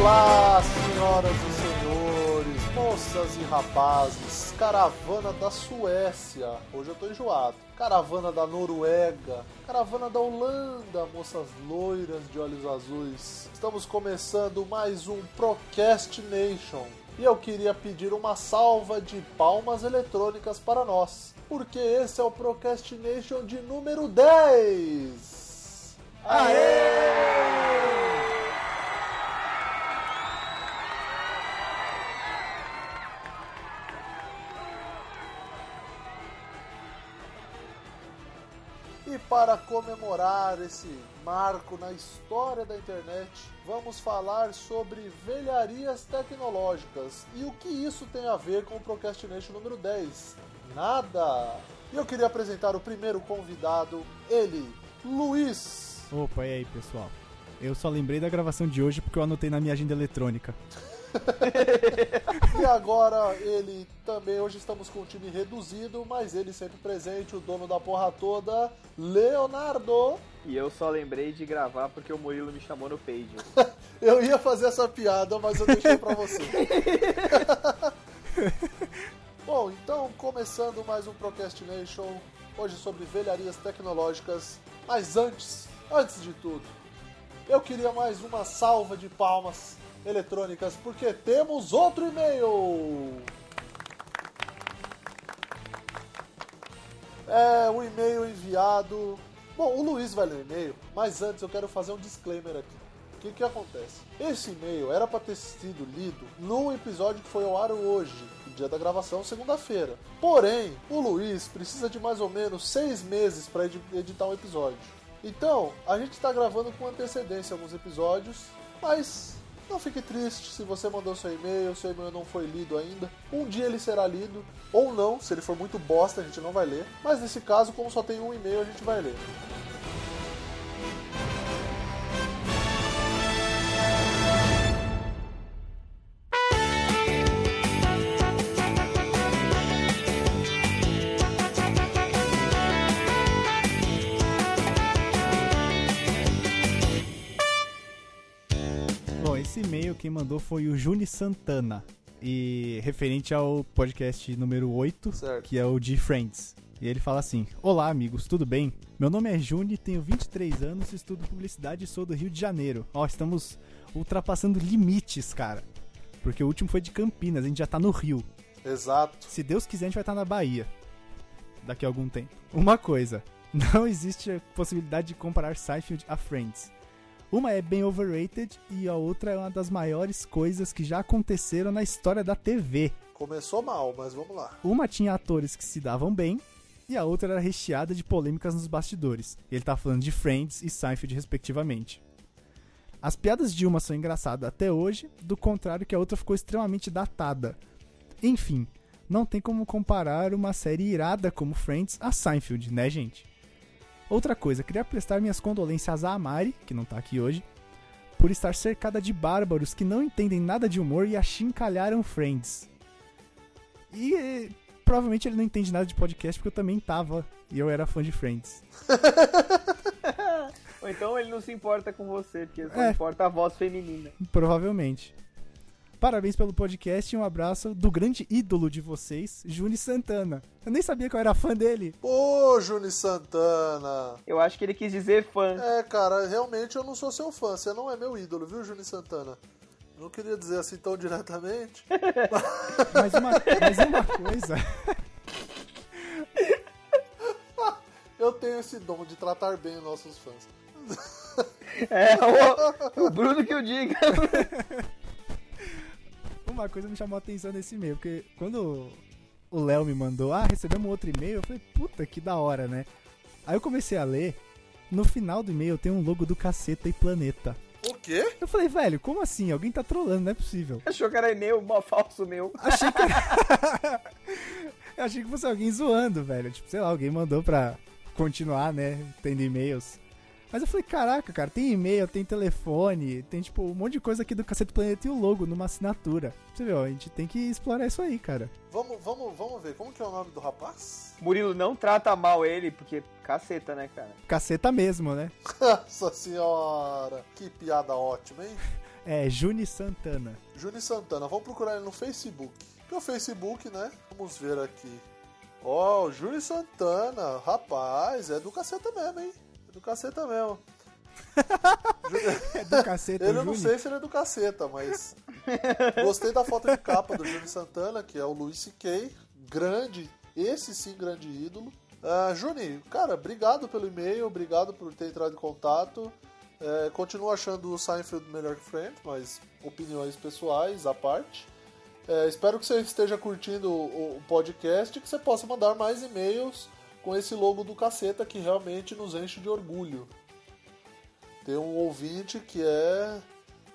Olá, senhoras e senhores, moças e rapazes, caravana da Suécia, hoje eu tô enjoado, caravana da Noruega, caravana da Holanda, moças loiras de olhos azuis. Estamos começando mais um Procrastination e eu queria pedir uma salva de palmas eletrônicas para nós, porque esse é o Procrastination de número 10. Aê! E para comemorar esse marco na história da internet, vamos falar sobre velharias tecnológicas. E o que isso tem a ver com o Procrastination número 10? Nada! E eu queria apresentar o primeiro convidado, ele, Luiz. Opa, e aí pessoal? Eu só lembrei da gravação de hoje porque eu anotei na minha agenda eletrônica. E agora ele também, hoje estamos com um time reduzido, mas ele sempre presente, o dono da porra toda, Leonardo. E eu só lembrei de gravar porque o Murilo me chamou no Page. eu ia fazer essa piada, mas eu deixei pra você. Bom, então começando mais um Procrastination, hoje sobre velharias tecnológicas, mas antes, antes de tudo, eu queria mais uma salva de palmas eletrônicas, porque temos outro e-mail. É um e-mail enviado. Bom, o Luiz vai ler o e-mail, mas antes eu quero fazer um disclaimer aqui. O que, que acontece? Esse e-mail era para ter sido lido num episódio que foi ao ar hoje, dia da gravação, segunda-feira. Porém, o Luiz precisa de mais ou menos seis meses para editar um episódio. Então, a gente está gravando com antecedência alguns episódios, mas não fique triste se você mandou seu e-mail, seu e-mail não foi lido ainda. Um dia ele será lido, ou não, se ele for muito bosta, a gente não vai ler. Mas nesse caso, como só tem um e-mail, a gente vai ler. Quem mandou foi o Juni Santana. E referente ao podcast número 8, certo. que é o de Friends. E ele fala assim: Olá, amigos, tudo bem? Meu nome é Juni, tenho 23 anos, estudo publicidade e sou do Rio de Janeiro. Ó, estamos ultrapassando limites, cara. Porque o último foi de Campinas, a gente já tá no Rio. Exato. Se Deus quiser, a gente vai estar tá na Bahia. Daqui a algum tempo. Uma coisa: não existe a possibilidade de comparar Seinfeld a Friends. Uma é bem overrated e a outra é uma das maiores coisas que já aconteceram na história da TV. Começou mal, mas vamos lá. Uma tinha atores que se davam bem e a outra era recheada de polêmicas nos bastidores. Ele tá falando de Friends e Seinfeld, respectivamente. As piadas de uma são engraçadas até hoje, do contrário que a outra ficou extremamente datada. Enfim, não tem como comparar uma série irada como Friends a Seinfeld, né, gente? Outra coisa, queria prestar minhas condolências a Mari, que não tá aqui hoje, por estar cercada de bárbaros que não entendem nada de humor e achincalharam Friends. E provavelmente ele não entende nada de podcast porque eu também tava e eu era fã de Friends. Ou então ele não se importa com você, porque só é, importa a voz feminina. Provavelmente. Parabéns pelo podcast e um abraço do grande ídolo de vocês, Juni Santana. Eu nem sabia que eu era fã dele. Ô, Juni Santana! Eu acho que ele quis dizer fã. É, cara, realmente eu não sou seu fã. Você não é meu ídolo, viu, Juni Santana? Não queria dizer assim tão diretamente. mas, uma, mas uma coisa. eu tenho esse dom de tratar bem nossos fãs. É, o, o Bruno que eu diga. uma coisa me chamou a atenção nesse e-mail, porque quando o Léo me mandou, ah, recebemos outro e-mail, eu falei, puta, que da hora, né? Aí eu comecei a ler, no final do e-mail tem um logo do Caceta e Planeta. O quê? Eu falei, velho, como assim? Alguém tá trolando, não é possível. Achou que era e-mail mó falso meu. Achei que era... eu achei que fosse alguém zoando, velho. Tipo, sei lá, alguém mandou pra continuar, né, tendo e-mails. Mas eu falei, caraca, cara, tem e-mail, tem telefone, tem tipo um monte de coisa aqui do Cacete Planeta e o logo numa assinatura. Você viu, a gente tem que explorar isso aí, cara. Vamos, vamos, vamos ver, como que é o nome do rapaz? Murilo, não trata mal ele, porque caceta, né, cara? Caceta mesmo, né? Nossa senhora, que piada ótima, hein? É Juni Santana. Juni Santana, vamos procurar ele no Facebook. Que é o Facebook, né? Vamos ver aqui. Ó, oh, Juni Santana, rapaz, é do caceta mesmo, hein? É do caceta mesmo. é do caceta, Eu não sei se ele é do caceta, mas. Gostei da foto de capa do Juni Santana, que é o Luiz C.K. Grande, esse sim, grande ídolo. Uh, Juni, cara, obrigado pelo e-mail, obrigado por ter entrado em contato. É, continuo achando o Seinfeld melhor que Friends, mas opiniões pessoais à parte. É, espero que você esteja curtindo o, o podcast e que você possa mandar mais e-mails com esse logo do caceta que realmente nos enche de orgulho. Ter um ouvinte que é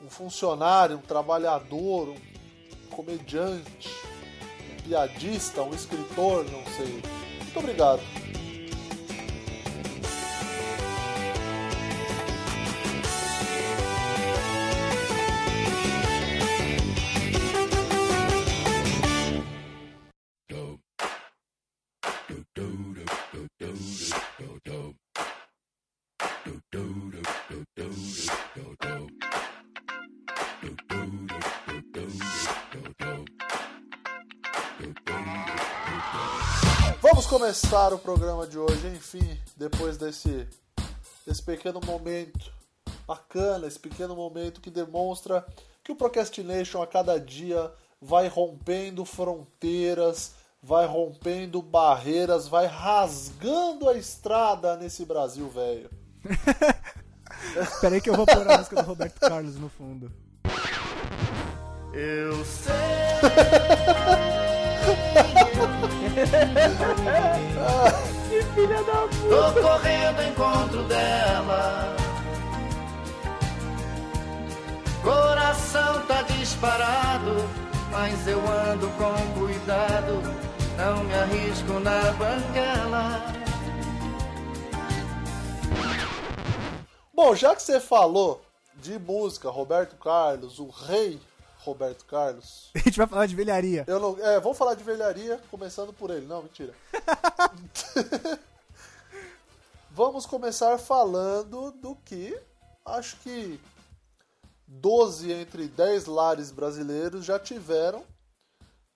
um funcionário, um trabalhador, um comediante, um piadista, um escritor, não sei. Muito obrigado. Começar o programa de hoje, enfim, depois desse, desse pequeno momento bacana, esse pequeno momento que demonstra que o Procrastination a cada dia vai rompendo fronteiras, vai rompendo barreiras, vai rasgando a estrada nesse Brasil velho. Espera aí que eu vou pôr a música do Roberto Carlos no fundo. Eu sei. que filha da puta! Tô correndo ao encontro dela. Coração tá disparado, mas eu ando com cuidado. Não me arrisco na banguela. Bom, já que você falou de música, Roberto Carlos, o rei Roberto Carlos. A gente vai falar de velharia. Eu não, é, vamos falar de velharia, começando por ele. Não, mentira. vamos começar falando do que acho que 12 entre 10 lares brasileiros já tiveram,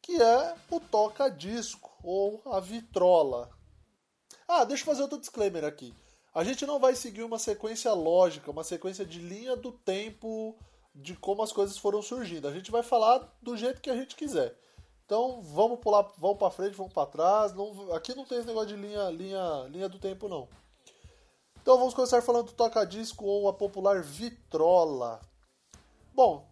que é o toca-disco ou a vitrola. Ah, deixa eu fazer outro disclaimer aqui. A gente não vai seguir uma sequência lógica, uma sequência de linha do tempo de como as coisas foram surgindo. A gente vai falar do jeito que a gente quiser. Então vamos pular, vamos para frente, vamos para trás. Não, aqui não tem esse negócio de linha, linha, linha do tempo não. Então vamos começar falando do toca-disco ou a popular vitrola. Bom,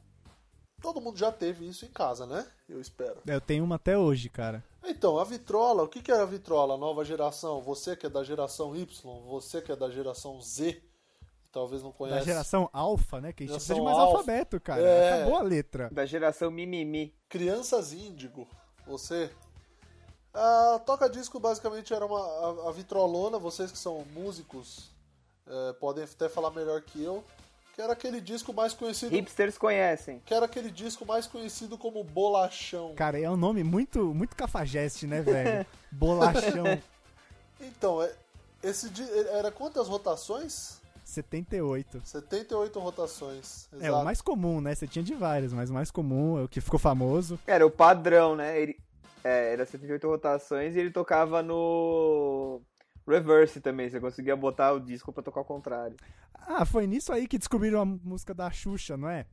todo mundo já teve isso em casa, né? Eu espero. Eu tenho uma até hoje, cara. Então, a vitrola, o que é a vitrola? Nova geração, você que é da geração Y, você que é da geração Z, talvez não conheça. Da geração alfa, né? Que a gente precisa de mais alfa. alfabeto, cara. É... Acabou a letra. Da geração mimimi. Crianças índigo. Você. A Toca Disco basicamente era uma, a, a vitrolona, vocês que são músicos é, podem até falar melhor que eu. Que era aquele disco mais conhecido. Hipsters conhecem. Que era aquele disco mais conhecido como Bolachão. Cara, é um nome muito, muito cafajeste, né, velho? Bolachão. Então, é, esse era quantas rotações? 78. 78 rotações. Exato. É, o mais comum, né? Você tinha de vários, mas o mais comum é o que ficou famoso. Era o padrão, né? Ele, é, era 78 rotações e ele tocava no reverse também. Você conseguia botar o disco para tocar ao contrário. Ah, foi nisso aí que descobriram a música da Xuxa, não é?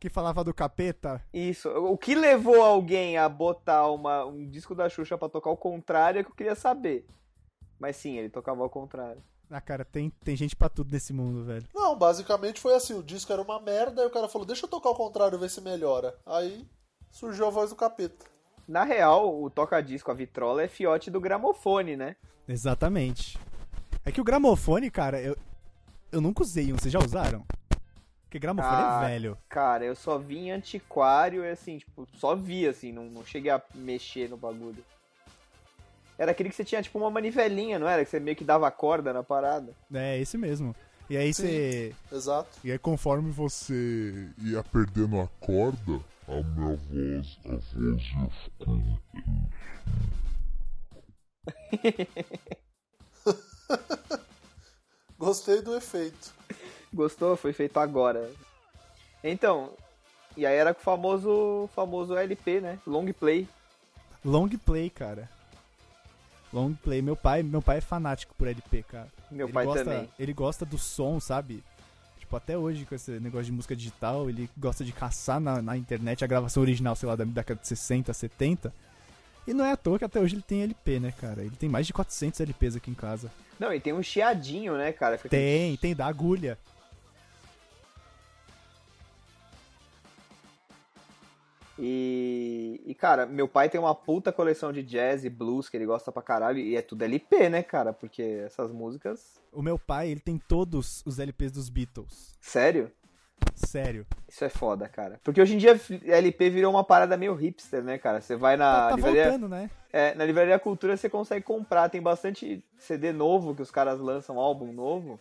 Que falava do capeta. Isso. O que levou alguém a botar uma, um disco da Xuxa para tocar ao contrário é que eu queria saber. Mas sim, ele tocava ao contrário. Ah, cara, tem, tem gente pra tudo nesse mundo, velho. Não, basicamente foi assim: o disco era uma merda, e o cara falou, deixa eu tocar ao contrário, ver se melhora. Aí surgiu a voz do capeta. Na real, o toca-disco, a vitrola, é fiote do gramofone, né? Exatamente. É que o gramofone, cara, eu, eu nunca usei um, vocês já usaram? Porque gramofone é ah, é velho. Cara, eu só vi em antiquário e assim, tipo, só vi assim, não, não cheguei a mexer no bagulho. Era aquele que você tinha tipo uma manivelinha, não era? Que você meio que dava corda na parada. É, esse mesmo. E aí Sim, você. Exato. E aí conforme você ia perdendo a corda, a minha voz, a voz ia ficando. Gostei do efeito. Gostou? Foi feito agora. Então, e aí era com o famoso, famoso LP, né? Long play. Long play, cara. Long play. Meu pai, meu pai é fanático por LP, cara. Meu ele pai gosta, também. Ele gosta do som, sabe? Tipo, até hoje com esse negócio de música digital, ele gosta de caçar na, na internet a gravação original, sei lá, da década de 60, 70. E não é à toa que até hoje ele tem LP, né, cara? Ele tem mais de 400 LPs aqui em casa. Não, e tem um chiadinho, né, cara? Tem, tem da agulha. E, e, cara, meu pai tem uma puta coleção de jazz e blues que ele gosta pra caralho. E é tudo LP, né, cara? Porque essas músicas. O meu pai, ele tem todos os LPs dos Beatles. Sério? Sério. Isso é foda, cara. Porque hoje em dia LP virou uma parada meio hipster, né, cara? Você vai na tá tá livraria. voltando, né? É, na livraria Cultura você consegue comprar. Tem bastante CD novo que os caras lançam, álbum novo.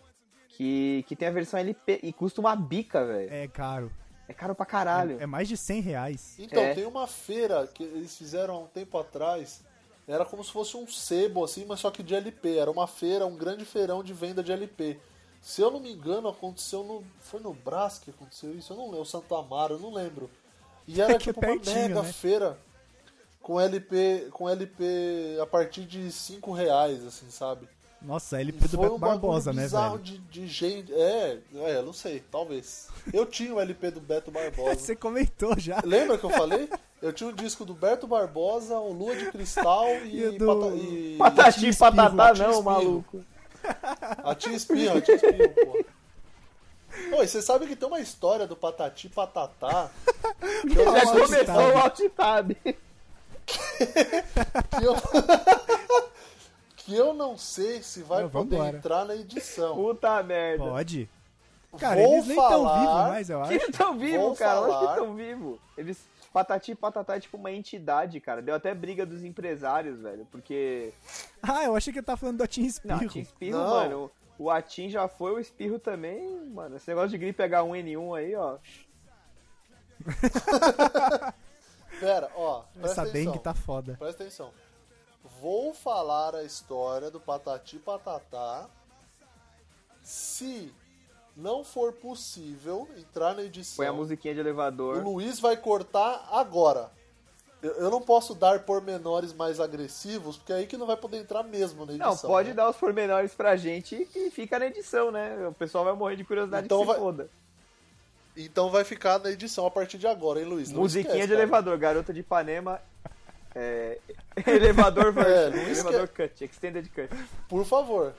Que, que tem a versão LP e custa uma bica, velho. É caro. É caro pra caralho. É, é mais de 100 reais. Então, É. tem uma feira que eles fizeram há um tempo atrás. Era como se fosse um sebo, assim, mas só que de LP. Era uma feira, um grande feirão de venda de LP. Se eu não me engano, aconteceu no. Foi no Brás que aconteceu isso? Eu não lembro, Santo Amaro, eu não lembro. E era É que é tipo uma pertinho, mega né? feira com LP, com LP a partir de 5 reais, assim, sabe? Nossa, E LP do foi Beto um Barbosa, né, velho? De, de gente. É, é, eu não sei, talvez. Eu tinha o LP do Beto Barbosa. Você comentou já. Lembra que eu falei? Eu tinha um disco do Berto Barbosa, o Lua de Cristal e, E do- Pata- e- Patati e patatá não, Espirro. maluco. a Tia Espinho, a Tia Espinho, pô. Oi, você sabe que tem uma história do Patati e Patatá que eu, Já começou o alt tab. que eu, que eu não sei se vai Não, poder vambora. entrar na edição. Puta merda. Pode. Cara, Vou eles nem estão falar- vivos mais, eu acho. Eles estão vivos, cara. Lógico que falar. estão vivos. Eles. Patati e Patatá é tipo uma entidade, cara. Deu até briga dos empresários, velho. Porque. Ah, eu achei que ele tá falando do Atim Não, Espirro. Atim Espirro, Não. mano. O Atim já foi, o Espirro também, mano. Esse negócio de gripe H1N1 aí, ó. Pera, ó, presta Essa atenção. dengue tá foda. Presta atenção. Vou falar a história do Patati Patatá. Se não for possível entrar na edição, Põe a musiquinha de o elevador. Luiz vai cortar agora. Eu, eu não posso dar pormenores mais agressivos, porque é aí que não vai poder entrar mesmo na edição. Não, pode né? dar os pormenores pra gente e fica na edição, né? O pessoal vai morrer de curiosidade Então que vai- foda. Então vai ficar na edição a partir de agora, hein, Luiz? Não Musiquinha esquece, de cara. elevador, Garota de Ipanema. É, elevador version, É, não esque- elevador cut, extended cut. Por favor.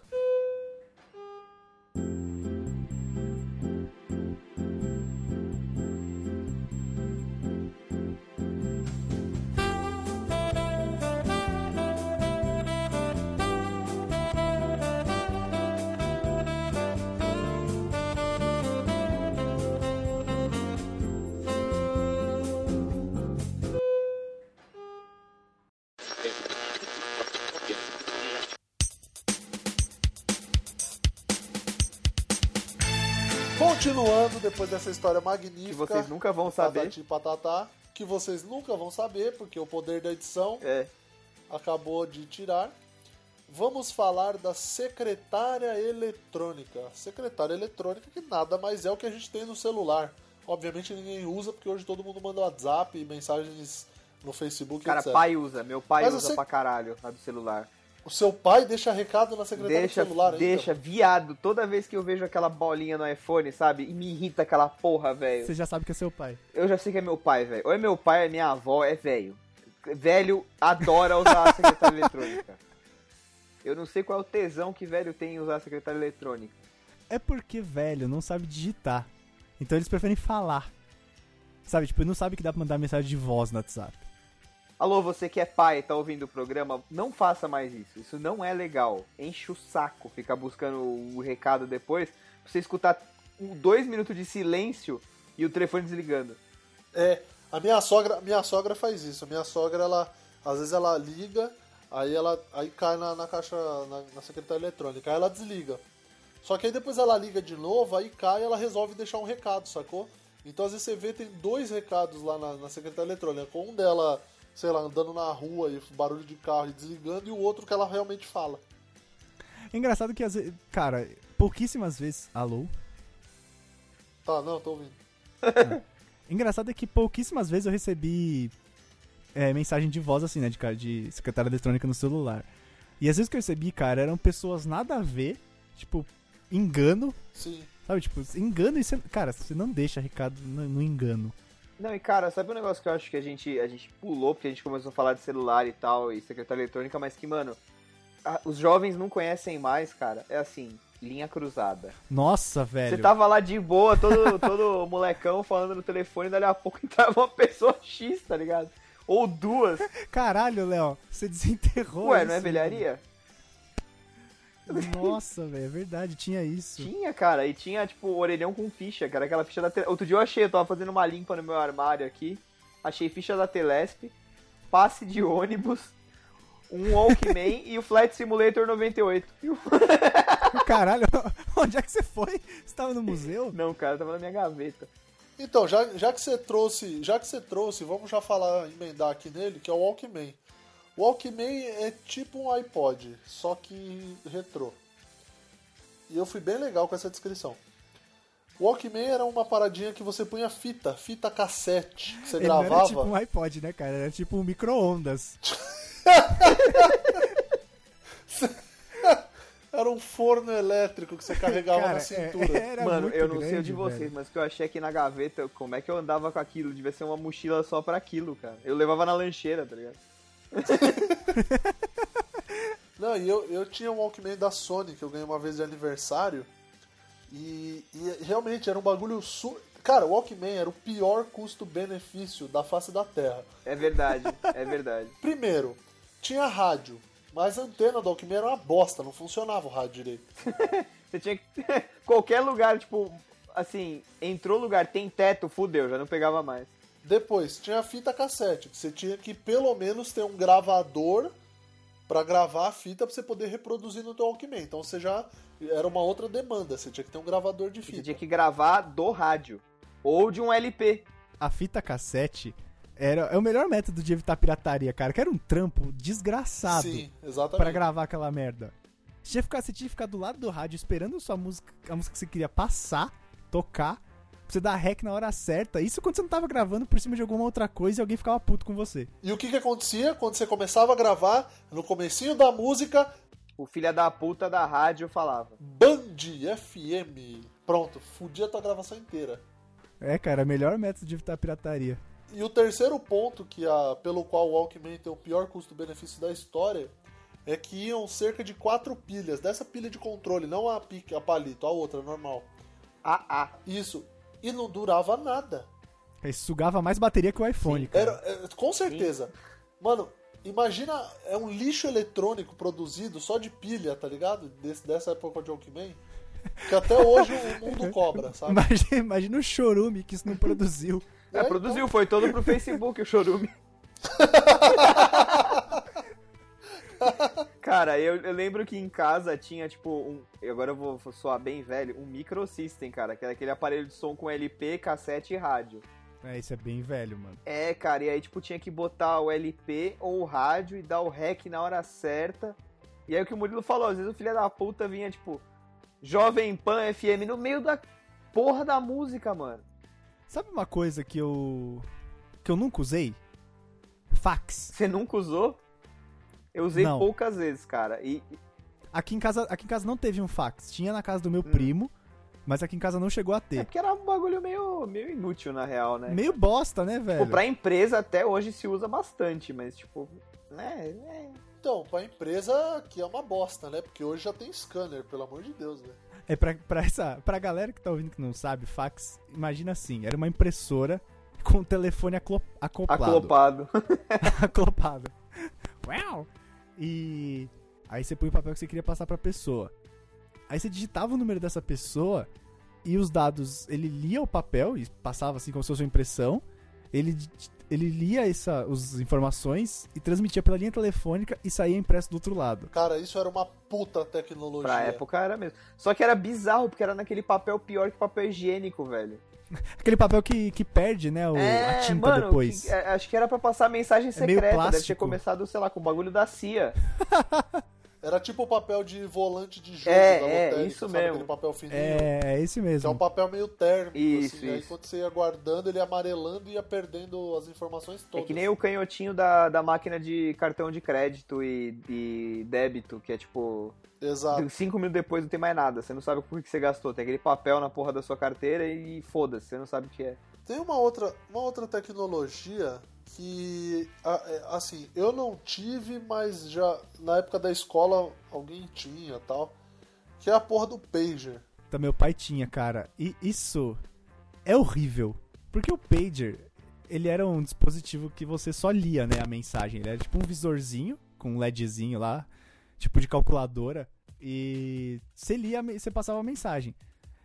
Continuando, depois dessa história magnífica. Que vocês nunca vão saber. Patati Patatá, que vocês nunca vão saber, porque o poder da edição É, acabou de tirar. Vamos falar da secretária eletrônica. Secretária eletrônica que nada mais é o que a gente tem no celular. Obviamente ninguém usa, porque hoje todo mundo manda WhatsApp e mensagens no Facebook, cara, etc. pai usa, meu pai Mas usa você- pra caralho a do celular. O seu pai deixa recado na secretária Deixa, do celular ainda. deixa, viado. Toda vez que eu vejo aquela bolinha no iPhone, sabe? E me irrita aquela porra, velho. Você já sabe que é seu pai. Eu já sei que é meu pai, velho. Ou é meu pai, ou é minha avó, é velho. Velho adora usar a secretária eletrônica. Eu não sei qual é o tesão que velho tem em usar a secretária eletrônica. É porque, velho, não sabe digitar. Então eles preferem falar. Sabe, tipo, não sabe que dá pra mandar mensagem de voz no WhatsApp. Alô, você que é pai e tá ouvindo o programa, não faça mais isso. Isso não é legal. Enche o saco ficar buscando o recado depois pra você escutar dois minutos de silêncio e o telefone desligando. É, a minha sogra, minha sogra faz isso. A minha sogra, ela, às vezes ela liga, aí ela aí cai na, na caixa, na, na secretária eletrônica, aí ela desliga. Só que aí depois ela liga de novo, aí cai ela resolve deixar um recado, sacou? Então às vezes você vê, tem dois recados lá na, na secretária eletrônica. Um dela, sei lá, andando na rua e barulho de carro e desligando, e o outro que ela realmente fala. Engraçado que, às vezes, cara, pouquíssimas vezes. Alô? Tá, não, tô ouvindo. Engraçado é que pouquíssimas vezes eu recebi é, mensagem de voz assim, né? De, cara- de secretária eletrônica no celular. E às vezes que eu recebi, cara, eram pessoas nada a ver, tipo, engano, Sim. sabe? Tipo, engano e você. Cara, você não deixa recado no, no engano. Não, e cara, sabe um negócio que eu acho que a gente, a gente pulou, porque a gente começou a falar de celular e tal, e secretária eletrônica, mas que, mano, a- os jovens não conhecem mais, cara. É assim, linha cruzada. Nossa, velho. Você tava lá de boa, todo, todo molecão falando no telefone, e dali a pouco entrava uma pessoa X, tá ligado? Ou duas. Caralho, Léo, você desenterrou. Ué, não é isso, velharia? mano. Nossa, velho, é verdade, tinha isso. Tinha, cara, e tinha, tipo, orelhão com ficha, cara, aquela ficha da Telesp. Outro dia eu achei, eu tava fazendo uma limpa no meu armário aqui, achei ficha da Telesp, passe de ônibus, um Walkman e o Flight Simulator 98. E o- Caralho, onde é que você foi? Você tava no museu? Não, cara, tava na minha gaveta. Então, já, já que você trouxe, já que você trouxe, vamos já falar, emendar aqui nele, que é o Walkman. O Walkman é tipo um iPod, só que retrô. E eu fui bem legal com essa descrição. O Walkman era uma paradinha que você punha fita, fita cassete, que você Ele não gravava. era tipo um iPod, né, cara? Era tipo um micro-ondas. Era um forno elétrico que você carregava Cara, na é- cintura. era Mano, muito eu não sei grande, de vocês, velho. mas o que eu achei aqui na gaveta, como é que eu andava com aquilo? Devia ser uma mochila só pra aquilo, cara. Eu levava na lancheira, tá ligado? Não, e eu, eu tinha um Walkman da Sony que eu ganhei uma vez de aniversário. E, e realmente era um bagulho. Su... Cara, o Walkman era o pior custo-benefício da face da Terra. É verdade, é verdade. Primeiro, tinha rádio, mas a antena do Walkman era uma bosta, não funcionava o rádio direito. Você tinha que. Qualquer lugar, tipo, assim, entrou lugar, tem teto, fudeu, já não pegava mais. Depois, tinha a fita cassete, que você tinha que pelo menos ter um gravador pra gravar a fita pra você poder reproduzir no teu Walkman. Então você já era uma outra demanda, você tinha que ter um gravador de Você fita. tinha que gravar do rádio. Ou de um LP. A fita cassete era, é o melhor método de evitar pirataria, cara. Que era um trampo desgraçado Sim, exatamente. pra gravar aquela merda. Você tinha, que ficar, você tinha que ficar do lado do rádio esperando sua música, a música que você queria passar, tocar, você dar rec na hora certa. Isso quando você não tava gravando por cima de alguma outra coisa e alguém ficava puto com você. E o que que acontecia quando você começava a gravar, no comecinho da música, O filho da puta da rádio falava. Band FM. Pronto, fudia a tua gravação inteira. É, cara, melhor método de evitar pirataria. E o terceiro ponto que a, pelo qual o Walkman tem o pior custo-benefício da história é que iam cerca de quatro pilhas, dessa pilha de controle, não a, pica, a palito, a outra, normal. Ah, ah. Isso. E não durava nada. Aí sugava mais bateria que o iPhone, cara. Era, é, com certeza. Mano, imagina, é um lixo eletrônico produzido só de pilha, tá ligado? Desse, dessa época de Walkman. Que até hoje o mundo cobra, sabe? Imagina, imagina o chorume que isso não produziu. É, É, produziu, foi todo pro Facebook o chorume. Cara, eu, eu lembro que em casa tinha, tipo, um. e Agora eu vou soar bem velho, um microsystem, cara, que era aquele aparelho de som com LP, cassete e rádio. É, isso é bem velho, mano. É, cara, e aí, tipo, tinha que botar o LP ou o rádio e dar o rec na hora certa. E aí o que o Murilo falou, às vezes o filho da puta vinha, tipo, Jovem Pan FM no meio da porra da música, mano. Sabe uma coisa que eu. que eu nunca usei? Fax. Você nunca usou? Eu usei Não. poucas vezes, cara. E Aqui em casa, aqui em casa não teve um fax. Tinha na casa do meu primo, mas aqui em casa não chegou a é ter. porque era um bagulho meio, meio inútil, na real, né? Meio bosta, né, velho? Tipo, pra empresa até hoje se usa bastante, mas tipo, né? é- Então, pra empresa que é uma bosta, né? Porque hoje já tem scanner, pelo amor de Deus, né? É pra, pra, essa, pra galera que tá ouvindo que não sabe, fax, imagina assim, era uma impressora com o telefone aclo- acoplado. Aclopado. acoplado. Uau! E aí você põe o papel que você queria passar pra pessoa. Aí você digitava o número dessa pessoa e os dados, ele lia o papel e passava assim como se fosse uma impressão. Ele, ele lia essa, as informações e transmitia pela linha telefônica e saía impresso do outro lado. Cara, isso era uma puta tecnologia. Pra época era mesmo. Só que era bizarro, porque era naquele papel pior que papel higiênico, velho. Aquele papel que, que perde, né, o, a tinta É, mano, depois. que- é, acho que era pra passar mensagem É meio secreta. Deve ter plástico. começado, sei lá, com o bagulho da CIA. Era tipo o papel de volante de jogo É, da é, lotérica, isso sabe? mesmo. Aquele papel fininho. É, é esse Que é um mesmo. papel meio térmico, Isso, assim. Aí isso. quando você ia guardando, ele ia amarelando e ia perdendo as informações É todas. que nem o canhotinho da, da máquina de cartão de crédito e, e débito, que é tipo. Exato. Cinco minutos depois não tem mais nada. Você não sabe por que você gastou. Tem aquele papel na porra da sua carteira e foda-se, você não sabe o que é. Tem uma outra, uma outra tecnologia que, é, assim, eu não tive, mas já na época da escola alguém tinha tal, que é a porra do pager. Tá, meu pai tinha, cara. E isso é horrível. Porque o pager, ele era um dispositivo que você só lia, né, a mensagem. Ele era tipo um visorzinho com um LEDzinho lá, tipo de calculadora, e você lia, você passava a mensagem.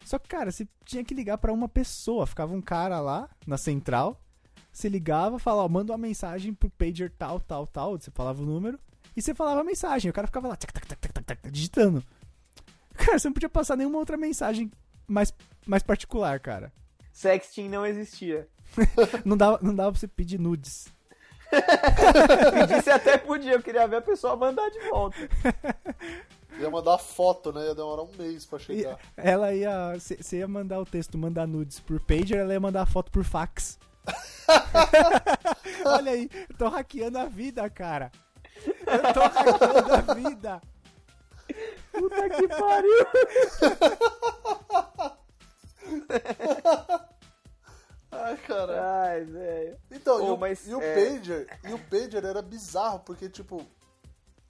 Só que, cara, você tinha que ligar pra uma pessoa. Ficava um cara lá na central, você ligava, falava, ó, manda uma mensagem pro pager tal, tal, tal, você falava o número, e você falava a mensagem. O cara ficava lá, tac, tac, tac, tac, tac, digitando. Cara, você não podia passar nenhuma outra mensagem mais, mais particular, cara. Sexting não existia. Não dava, não dava pra você pedir nudes. Pedir você até podia, eu queria ver a pessoa mandar de volta. Ia mandar foto, né? Ia demorar um mês pra chegar. ela ia. Você ia mandar o texto, mandar nudes por pager, ela ia mandar a foto por fax. Olha aí, eu tô hackeando a vida, cara. Eu tô hackeando a vida. Puta que pariu. Ai, caralho. Ai, velho. Então, e, o, mas, e o é- pager, e o pager era bizarro, porque, tipo,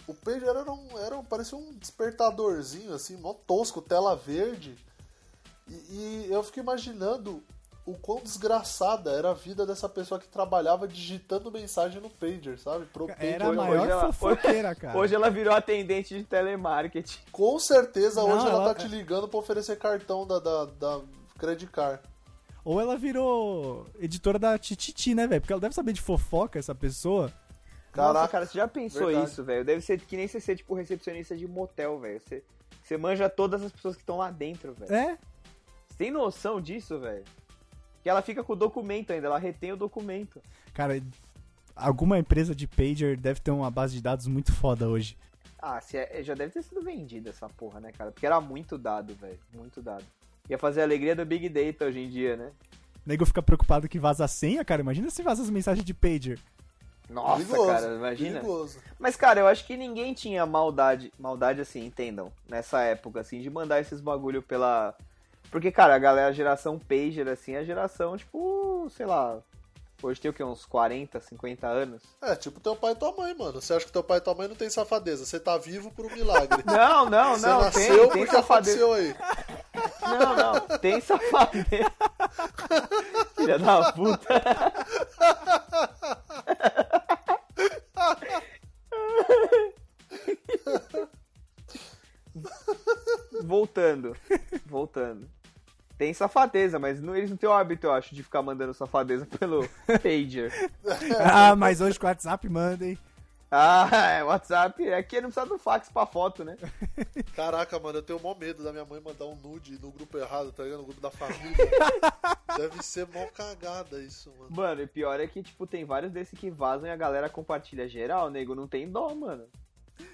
o pager era um, era um, parecia um despertadorzinho, assim, mó tosco, tela verde. E, e eu fico imaginando o quão desgraçada era a vida dessa pessoa que trabalhava digitando mensagem no pager, sabe? Pro pager. Era a Hoje- maior hoje ela- fofoqueira, cara. Hoje ela virou atendente de telemarketing. Com certeza Não, hoje ela, ela- tá te ligando pra oferecer cartão da, da, da Credit Card. Ou ela virou editora da Tititi, né, velho? Porque ela deve saber de fofoca, essa pessoa. Nossa, Caraca, cara, você já pensou verdade. isso, velho? Deve ser que nem você ser, tipo, recepcionista de motel, velho. Você, você manja todas as pessoas que estão lá dentro, velho. É? Você tem noção disso, velho? Que ela fica com o documento ainda, ela retém o documento. Cara, alguma empresa de pager deve ter uma base de dados muito foda hoje. Ah, se é- já deve ter sido vendida essa porra, né, cara? Porque era muito dado, velho. Muito dado. Ia fazer a alegria do Big Data hoje em dia, né? O nego fica preocupado que vaza a senha, cara. Imagina se vaza as mensagens de pager. Nossa, perigoso, cara, imagina. Perigoso. Mas, cara, eu acho que ninguém tinha maldade, maldade assim, entendam, nessa época, assim, de mandar esses bagulho pela. Porque, cara, a galera, a geração pager, assim, é a geração, tipo, sei lá. Hoje tem o quê? Uns 40, 50 anos? É, tipo teu pai e tua mãe, mano. Você acha que teu pai e tua mãe não tem safadeza? Você tá vivo por um milagre. Não, não, Você não, nasceu tem, tem safadeza. aconteceu aí. Não, não, tem safadeza. Filha da puta. Voltando, voltando. Tem safadeza, mas não- eles não têm o hábito, eu acho, de ficar mandando safadeza pelo pager. ah, mas hoje com o WhatsApp manda, hein? Ah, é, WhatsApp, aqui não precisa do fax pra foto, né? Caraca, mano, eu tenho mó medo da minha mãe mandar um nude no grupo errado, tá ligado? No grupo da família. Deve ser mó cagada isso, mano. Mano, e pior é que, tipo, tem vários desses que vazam e a galera compartilha geral, nego, não tem dó, mano.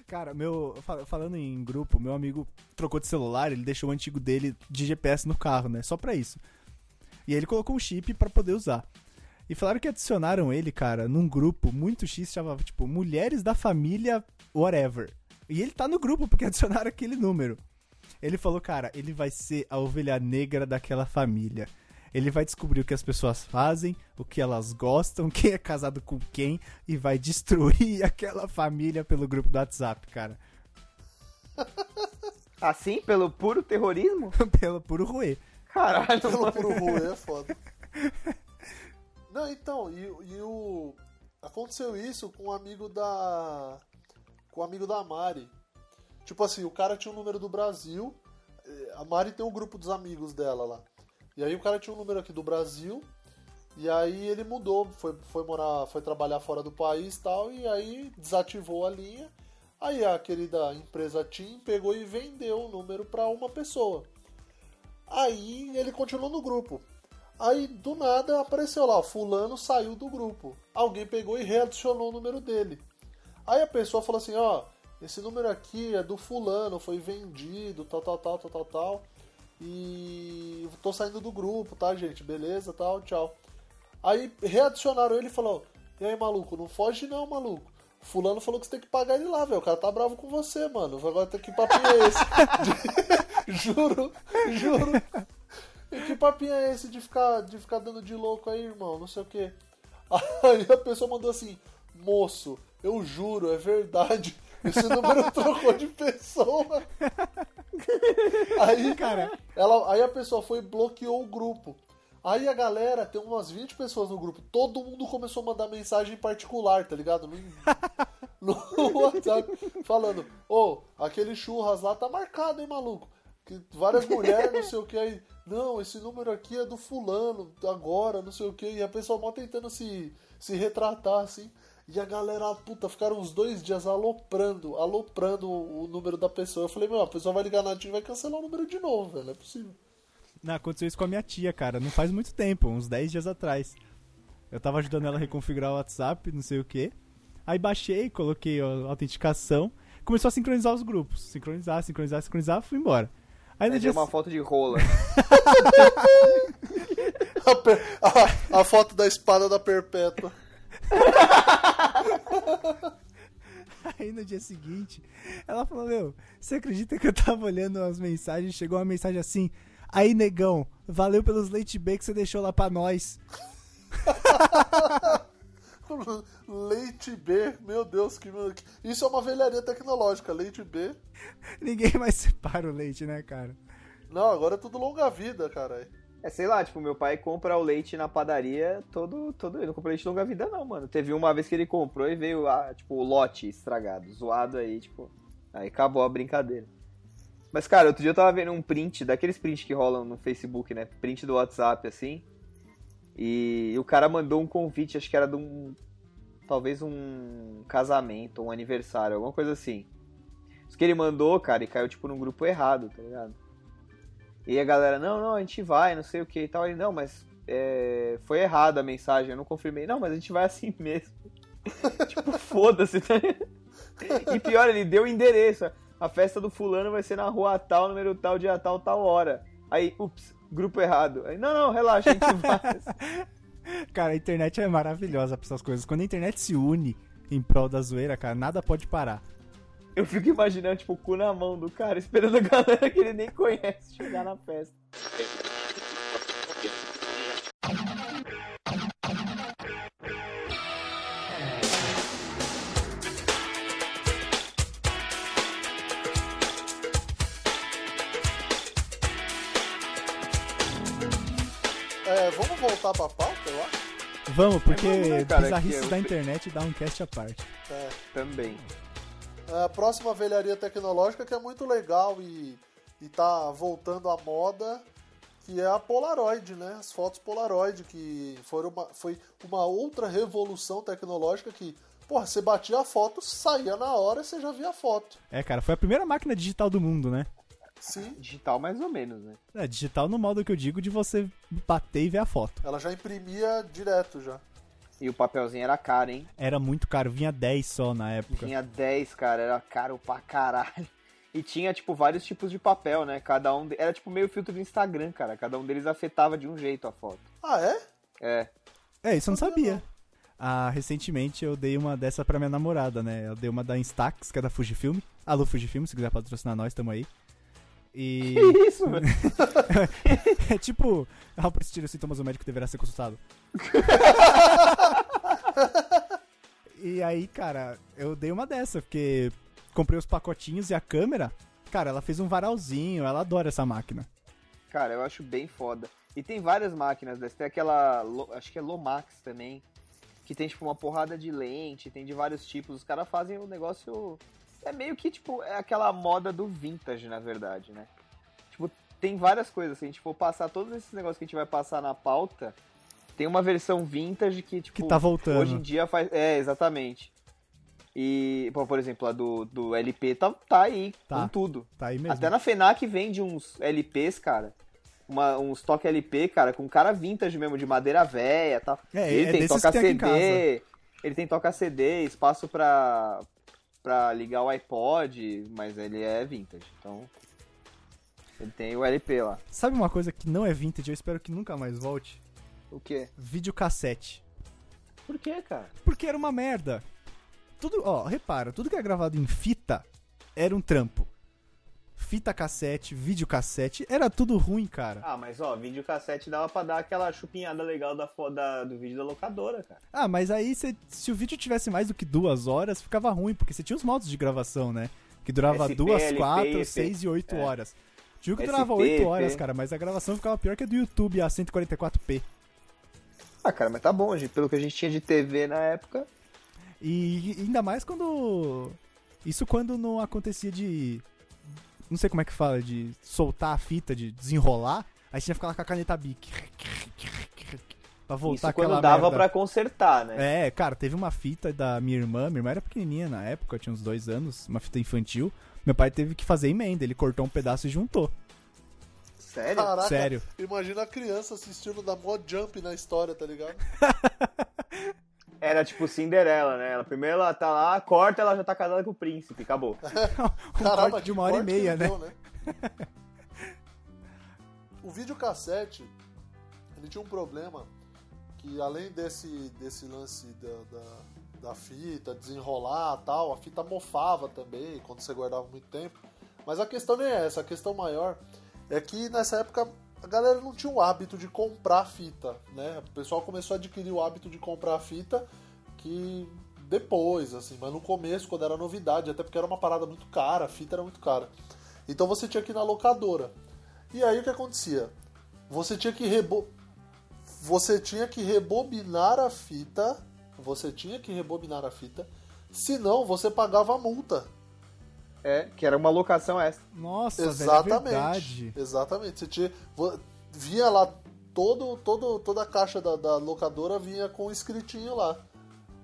Cara, meu. fal- Falando em grupo, meu amigo trocou de celular, ele deixou o antigo dele de GPS no carro, né? Só pra isso. E aí ele colocou um chip pra poder usar. E falaram que adicionaram ele, cara, num grupo muito X, chamava, tipo, Mulheres da Família Whatever. E ele tá no grupo porque adicionaram aquele número. Ele falou, cara, ele vai ser a ovelha negra daquela família. Ele vai descobrir o que as pessoas fazem, o que elas gostam, quem é casado com quem, e vai destruir aquela família pelo grupo do WhatsApp, cara. Assim, pelo puro terrorismo? Pelo puro ruê. Caralho, Pelo mano. pro ruê é foda. Não, então, e, e o. Aconteceu isso com um amigo da. Com um amigo da Mari. Tipo assim, o cara tinha um número do Brasil. eh, A Mari tem um grupo dos amigos dela lá. E aí o cara tinha um número aqui do Brasil. E aí ele mudou, foi, foi morar, foi trabalhar fora do país tal, e aí desativou a linha. Aí a querida empresa TIM pegou e vendeu o número para uma pessoa. Aí ele continuou no grupo. Aí do nada apareceu lá, fulano saiu do grupo. Alguém pegou e readicionou o número dele. Aí a pessoa falou assim, ó, esse número aqui é do fulano, foi vendido, tal, tal, tal, tal, tal, tal. E tô saindo do grupo, tá, gente? Beleza, tal, tchau. Aí readicionaram ele e falou: E aí, maluco, não foge não, maluco. Fulano falou que você tem que pagar ele lá, velho. O cara tá bravo com você, mano. Agora tem que papinho é esse? juro, juro. E que papinho é esse de ficar, de ficar dando de louco aí, irmão? Não sei o quê. Aí a pessoa mandou assim: Moço, eu juro, é verdade. Esse número trocou de pessoa. Aí, cara, ela, aí a pessoa foi e bloqueou o grupo. Aí a galera, tem umas 20 pessoas no grupo, todo mundo começou a mandar mensagem em particular, tá ligado? No, no WhatsApp, falando, ô, oh, aquele churras lá tá marcado, hein, maluco? Que várias mulheres, não sei o que aí. Não, esse número aqui é do fulano, agora, não sei o que. E a pessoa mal tentando se, se retratar, assim. E a galera, puta, ficaram uns dois dias aloprando, aloprando o, número da pessoa. Eu falei, meu, a pessoa vai ligar na tia e vai cancelar o número de novo, velho. Não é possível. Não, aconteceu isso com a minha tia, cara. Não faz muito tempo, uns 10 dias atrás. Eu tava ajudando ela a reconfigurar o WhatsApp, não sei o que. Aí baixei, coloquei a autenticação. Começou a sincronizar os grupos. Sincronizar, sincronizar, sincronizar, fui embora. Aí no dia... uma foto de rola. a, a, a foto da espada da Perpétua. Aí no dia seguinte, ela falou: Meu, você acredita que eu tava olhando as mensagens? Chegou uma mensagem assim: Aí, negão, valeu pelos leite B que você deixou lá pra nós. leite B, meu Deus, que isso é uma velharia tecnológica, leite B. Ninguém mais separa o leite, né, cara? Não, agora é tudo longa vida, cara. É, sei lá, tipo, meu pai compra o leite na padaria todo, todo ele não compra leite longa vida não, mano. Teve uma vez que ele comprou e veio, ah, tipo, o lote estragado, zoado aí, tipo, aí acabou a brincadeira. Mas, cara, outro dia eu tava vendo um print, daqueles prints que rolam no Facebook, né, print do WhatsApp, assim, e o cara mandou um convite, acho que era de um, talvez um casamento, um aniversário, alguma coisa assim. Isso que ele mandou, cara, e caiu, tipo, num grupo errado, tá ligado? E a galera, não, não, a gente vai, não sei o que e tal. Ele, não, mas é, foi errada a mensagem, eu não confirmei. Não, mas a gente vai assim mesmo. tipo, foda-se, tá E pior, ele deu o endereço. A festa do fulano vai ser na rua tal, número tal, dia tal, tal hora. Aí, ups, grupo errado. Aí, não, não, relaxa, a gente vai. cara, a internet é maravilhosa pra essas coisas. Quando a internet se une em prol da zoeira, cara, nada pode parar. Eu fico imaginando, tipo, o cu na mão do cara, esperando a galera que ele nem conhece chegar na festa. É, vamos voltar pra pauta, eu acho? Vamos, porque é, vamos, né, bizarrices da internet dá um cast à parte. É. Também. A próxima velharia tecnológica que é muito legal e, e tá voltando à moda, que é a Polaroid, né? As fotos Polaroid, que foram uma, foi uma outra revolução tecnológica que, porra, você batia a foto, saía na hora e você já via a foto. É, cara, foi a primeira máquina digital do mundo, né? Sim. Digital mais ou menos, né? É, digital no modo que eu digo de você bater e ver a foto. Ela já imprimia direto já. E o papelzinho era caro, hein? Era muito caro, vinha 10 só na época. Vinha 10, cara, era caro pra caralho. E tinha, tipo, vários tipos de papel, né? Cada um. De... Era tipo meio filtro do Instagram, cara. Cada um deles afetava de um jeito a foto. Ah, é? É. É, isso eu não sabia. Ah, recentemente eu dei uma dessa pra minha namorada, né? Eu dei uma da Instax, que é da Fujifilm. Alô, Fujifilm, se quiser patrocinar nós, tamo aí. E. Que isso, velho? é tipo, ao persistir os sintomas, o médico deverá ser consultado. e aí, cara, eu dei uma dessa, porque comprei os pacotinhos e a câmera, cara, ela fez um varalzinho, ela adora essa máquina. Cara, eu acho bem foda. E tem várias máquinas dessas, tem aquela, acho que é Lomax também, que tem tipo uma porrada de lente, tem de vários tipos. Os caras fazem o negócio é meio que, tipo, é aquela moda do vintage, na verdade, né? Tipo, tem várias coisas, assim, tipo, passar todos esses negócios que a gente vai passar na pauta, tem uma versão vintage que, tipo, que tá voltando. hoje em dia faz. É, exatamente. E, por exemplo, a do, do LP tá, tá aí tá, com tudo. Tá aí mesmo. Até na FENAC vende uns LPs, cara. Uma, uns toque LP, cara, com cara vintage mesmo, de madeira velha tal. É, ele é tem toca CD, ele tem toca CD, espaço pra, pra ligar o iPod, mas ele é vintage. Então, ele tem o LP lá. Sabe uma coisa que não é vintage, eu espero que nunca mais volte? O quê? Videocassete. Por quê, cara? Porque era uma merda. Tudo, ó, repara, tudo que é gravado em fita era um trampo. Fita cassete, videocassete, era tudo ruim, cara. Ah, mas ó, videocassete dava pra dar aquela chupinhada legal da, da- do vídeo da locadora, cara. Ah, mas aí cê- se o vídeo tivesse mais do que duas horas, ficava ruim, porque você tinha os modos de gravação, né? Que durava SP, duas, LP, quatro, EP. seis e oito É. horas. Tinha um que SP, durava oito horas, cara, mas a gravação ficava pior que a do YouTube, a 144p. Ah, cara, mas tá bom, gente. Pelo que a gente tinha de TV na época. E ainda mais quando. Isso quando não acontecia de. Não sei como é que fala, de soltar a fita, de desenrolar. Aí você tinha que ficar lá com a caneta Bic. Pra voltar isso quando dava merda. pra consertar, né? É, cara, teve uma fita da minha irmã. Minha irmã era pequenininha na época, tinha uns dois anos, uma fita infantil. Meu pai teve que fazer emenda, ele cortou um pedaço e juntou. Sério? Caraca, Sério. imagina a criança assistindo da mó jump na história, tá ligado? Era tipo Cinderela, né? Ela, primeiro ela tá lá, corta, ela já tá casada com o príncipe, acabou. Um corte de uma hora e meia, ele né? deu, né? o videocassete, ele tinha um problema que além desse, desse lance da, da, da fita, desenrolar e tal, a fita mofava também quando você guardava muito tempo. Mas a questão nem é essa, a questão maior é que nessa época a galera não tinha o hábito de comprar fita, né? O pessoal começou a adquirir o hábito de comprar fita que depois, assim, mas no começo, quando era novidade, até porque era uma parada muito cara, a fita era muito cara. Então você tinha que ir na locadora. E aí o que acontecia? Você tinha que rebo... você tinha que rebobinar a fita, você tinha que rebobinar a fita, senão você pagava a multa. É, que era uma locação extra. Nossa, velho, é Exatamente. verdade. Exatamente. Você tinha, via lá todo, todo, toda a caixa da, da locadora vinha com um escritinho lá.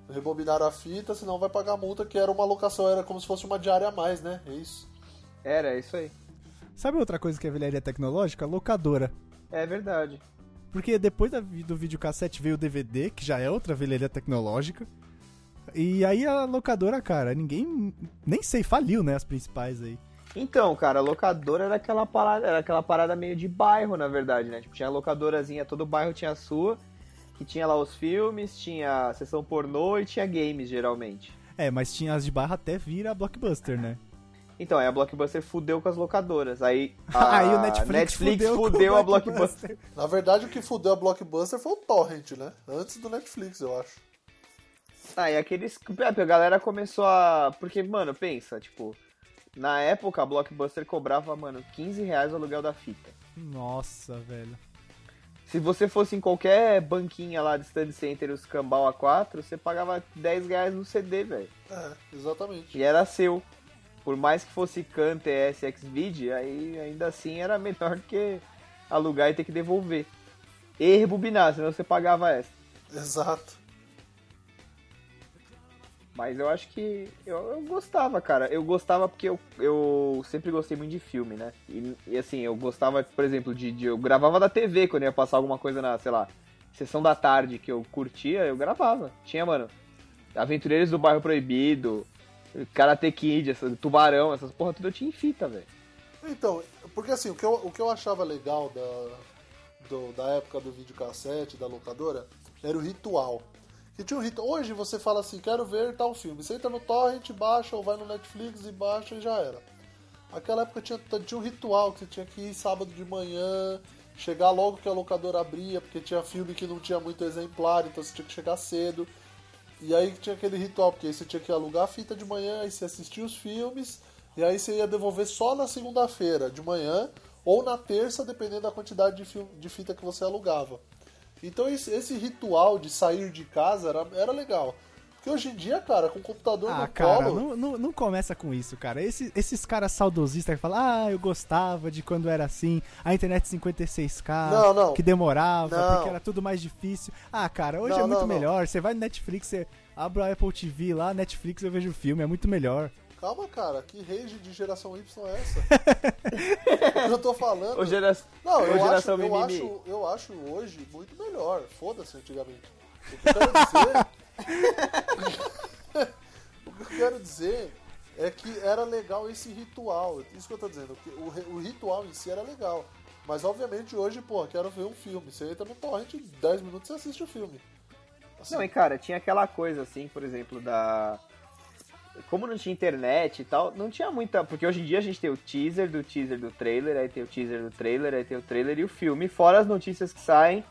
Rebobinar a fita, senão vai pagar multa, que era uma locação, era como se fosse uma diária a mais, né? É isso. Era, é isso aí. Sabe outra coisa que é velharia tecnológica? Locadora. É verdade. Porque depois da, do videocassete veio o DVD, que já é outra velharia tecnológica. E aí a locadora, cara, ninguém. Nem sei, faliu, né? As principais aí. Então, cara, a locadora era aquela parada, era aquela parada meio de bairro, na verdade, né? Tipo, tinha a locadorazinha, todo bairro tinha a sua, que tinha lá os filmes, tinha a sessão pornô e tinha games, geralmente. É, mas tinha as de bairro até vir a Blockbuster, né? Então, aí a Blockbuster fudeu com as locadoras. Aí, a aí o Netflix, fudeu, com fudeu o a Blockbuster. Na verdade, o que fudeu a Blockbuster foi o Torrent, né? Antes do Netflix, eu acho. Ah, e aqueles. A galera começou a. Porque, mano, pensa, tipo. Na época a Blockbuster cobrava, mano, 15 reais o aluguel da fita. Nossa, velho. Se você fosse em qualquer banquinha lá de Stand Center, os Cambau A4, você pagava 10 reais no CD, velho. É, exatamente. E era seu. Por mais que fosse CAN, TS, Xvid, aí ainda assim era melhor do que alugar e ter que devolver. E rebobinar, senão você pagava essa. Exato. Mas eu acho que eu, eu gostava, cara. Eu gostava porque eu, eu sempre gostei muito de filme, né? E, e, assim, eu gostava, por exemplo, de, de- Eu gravava da TV quando ia passar alguma coisa na, sei lá, sessão da tarde que eu curtia, eu gravava. Tinha, mano, Aventureiros do Bairro Proibido, Karate Kid, essa, Tubarão, essas porra tudo eu tinha em fita, velho. Então, porque assim, o que eu, o que eu achava legal da, do- da época do videocassete, da locadora, era o ritual. Tinha um. Hoje você fala assim, quero ver tal filme. Você entra no torrent, baixa, ou vai no Netflix e baixa e já era. Aquela época tinha, tinha um ritual que você tinha que ir sábado de manhã, chegar logo que a locadora abria, porque tinha filme que não tinha muito exemplar, então você tinha que chegar cedo. E aí tinha aquele ritual, porque aí você tinha que alugar a fita de manhã, aí você assistia os filmes, e aí você ia devolver só na segunda-feira de manhã, ou na terça, dependendo da quantidade de, de fita que você alugava. Então esse, esse ritual de sair de casa era, era legal. Porque hoje em dia, cara, com o computador Ah, no cara, colo... não, não, não começa com isso, cara. Esse- esses caras saudosistas que falam, ah, eu gostava de quando era assim, a internet 56k, Não, não. que demorava, Não. porque era tudo mais difícil. Ah, cara, hoje é muito melhor. Você vai no Netflix, você abre a Apple TV lá, Netflix eu vejo o filme, é muito melhor. Calma, cara, que rage de geração Y é essa? o que eu tô falando... Ô, gera... Não, eu acho, geração eu, acho, eu acho hoje muito melhor. Foda-se antigamente. O que eu quero dizer. o que eu quero dizer é que era legal esse ritual. Isso que eu tô dizendo. que O, o ritual em si era legal. Mas obviamente hoje, pô, quero ver um filme. Você entra no torrent, em 10 minutos você assiste o filme. Assim, Não, e cara, tinha aquela coisa assim, por exemplo, da. Como não tinha internet e tal, não tinha muita. Porque hoje em dia a gente tem o teaser do teaser do trailer, aí tem o teaser do trailer, aí tem o trailer e o filme, fora as notícias que saem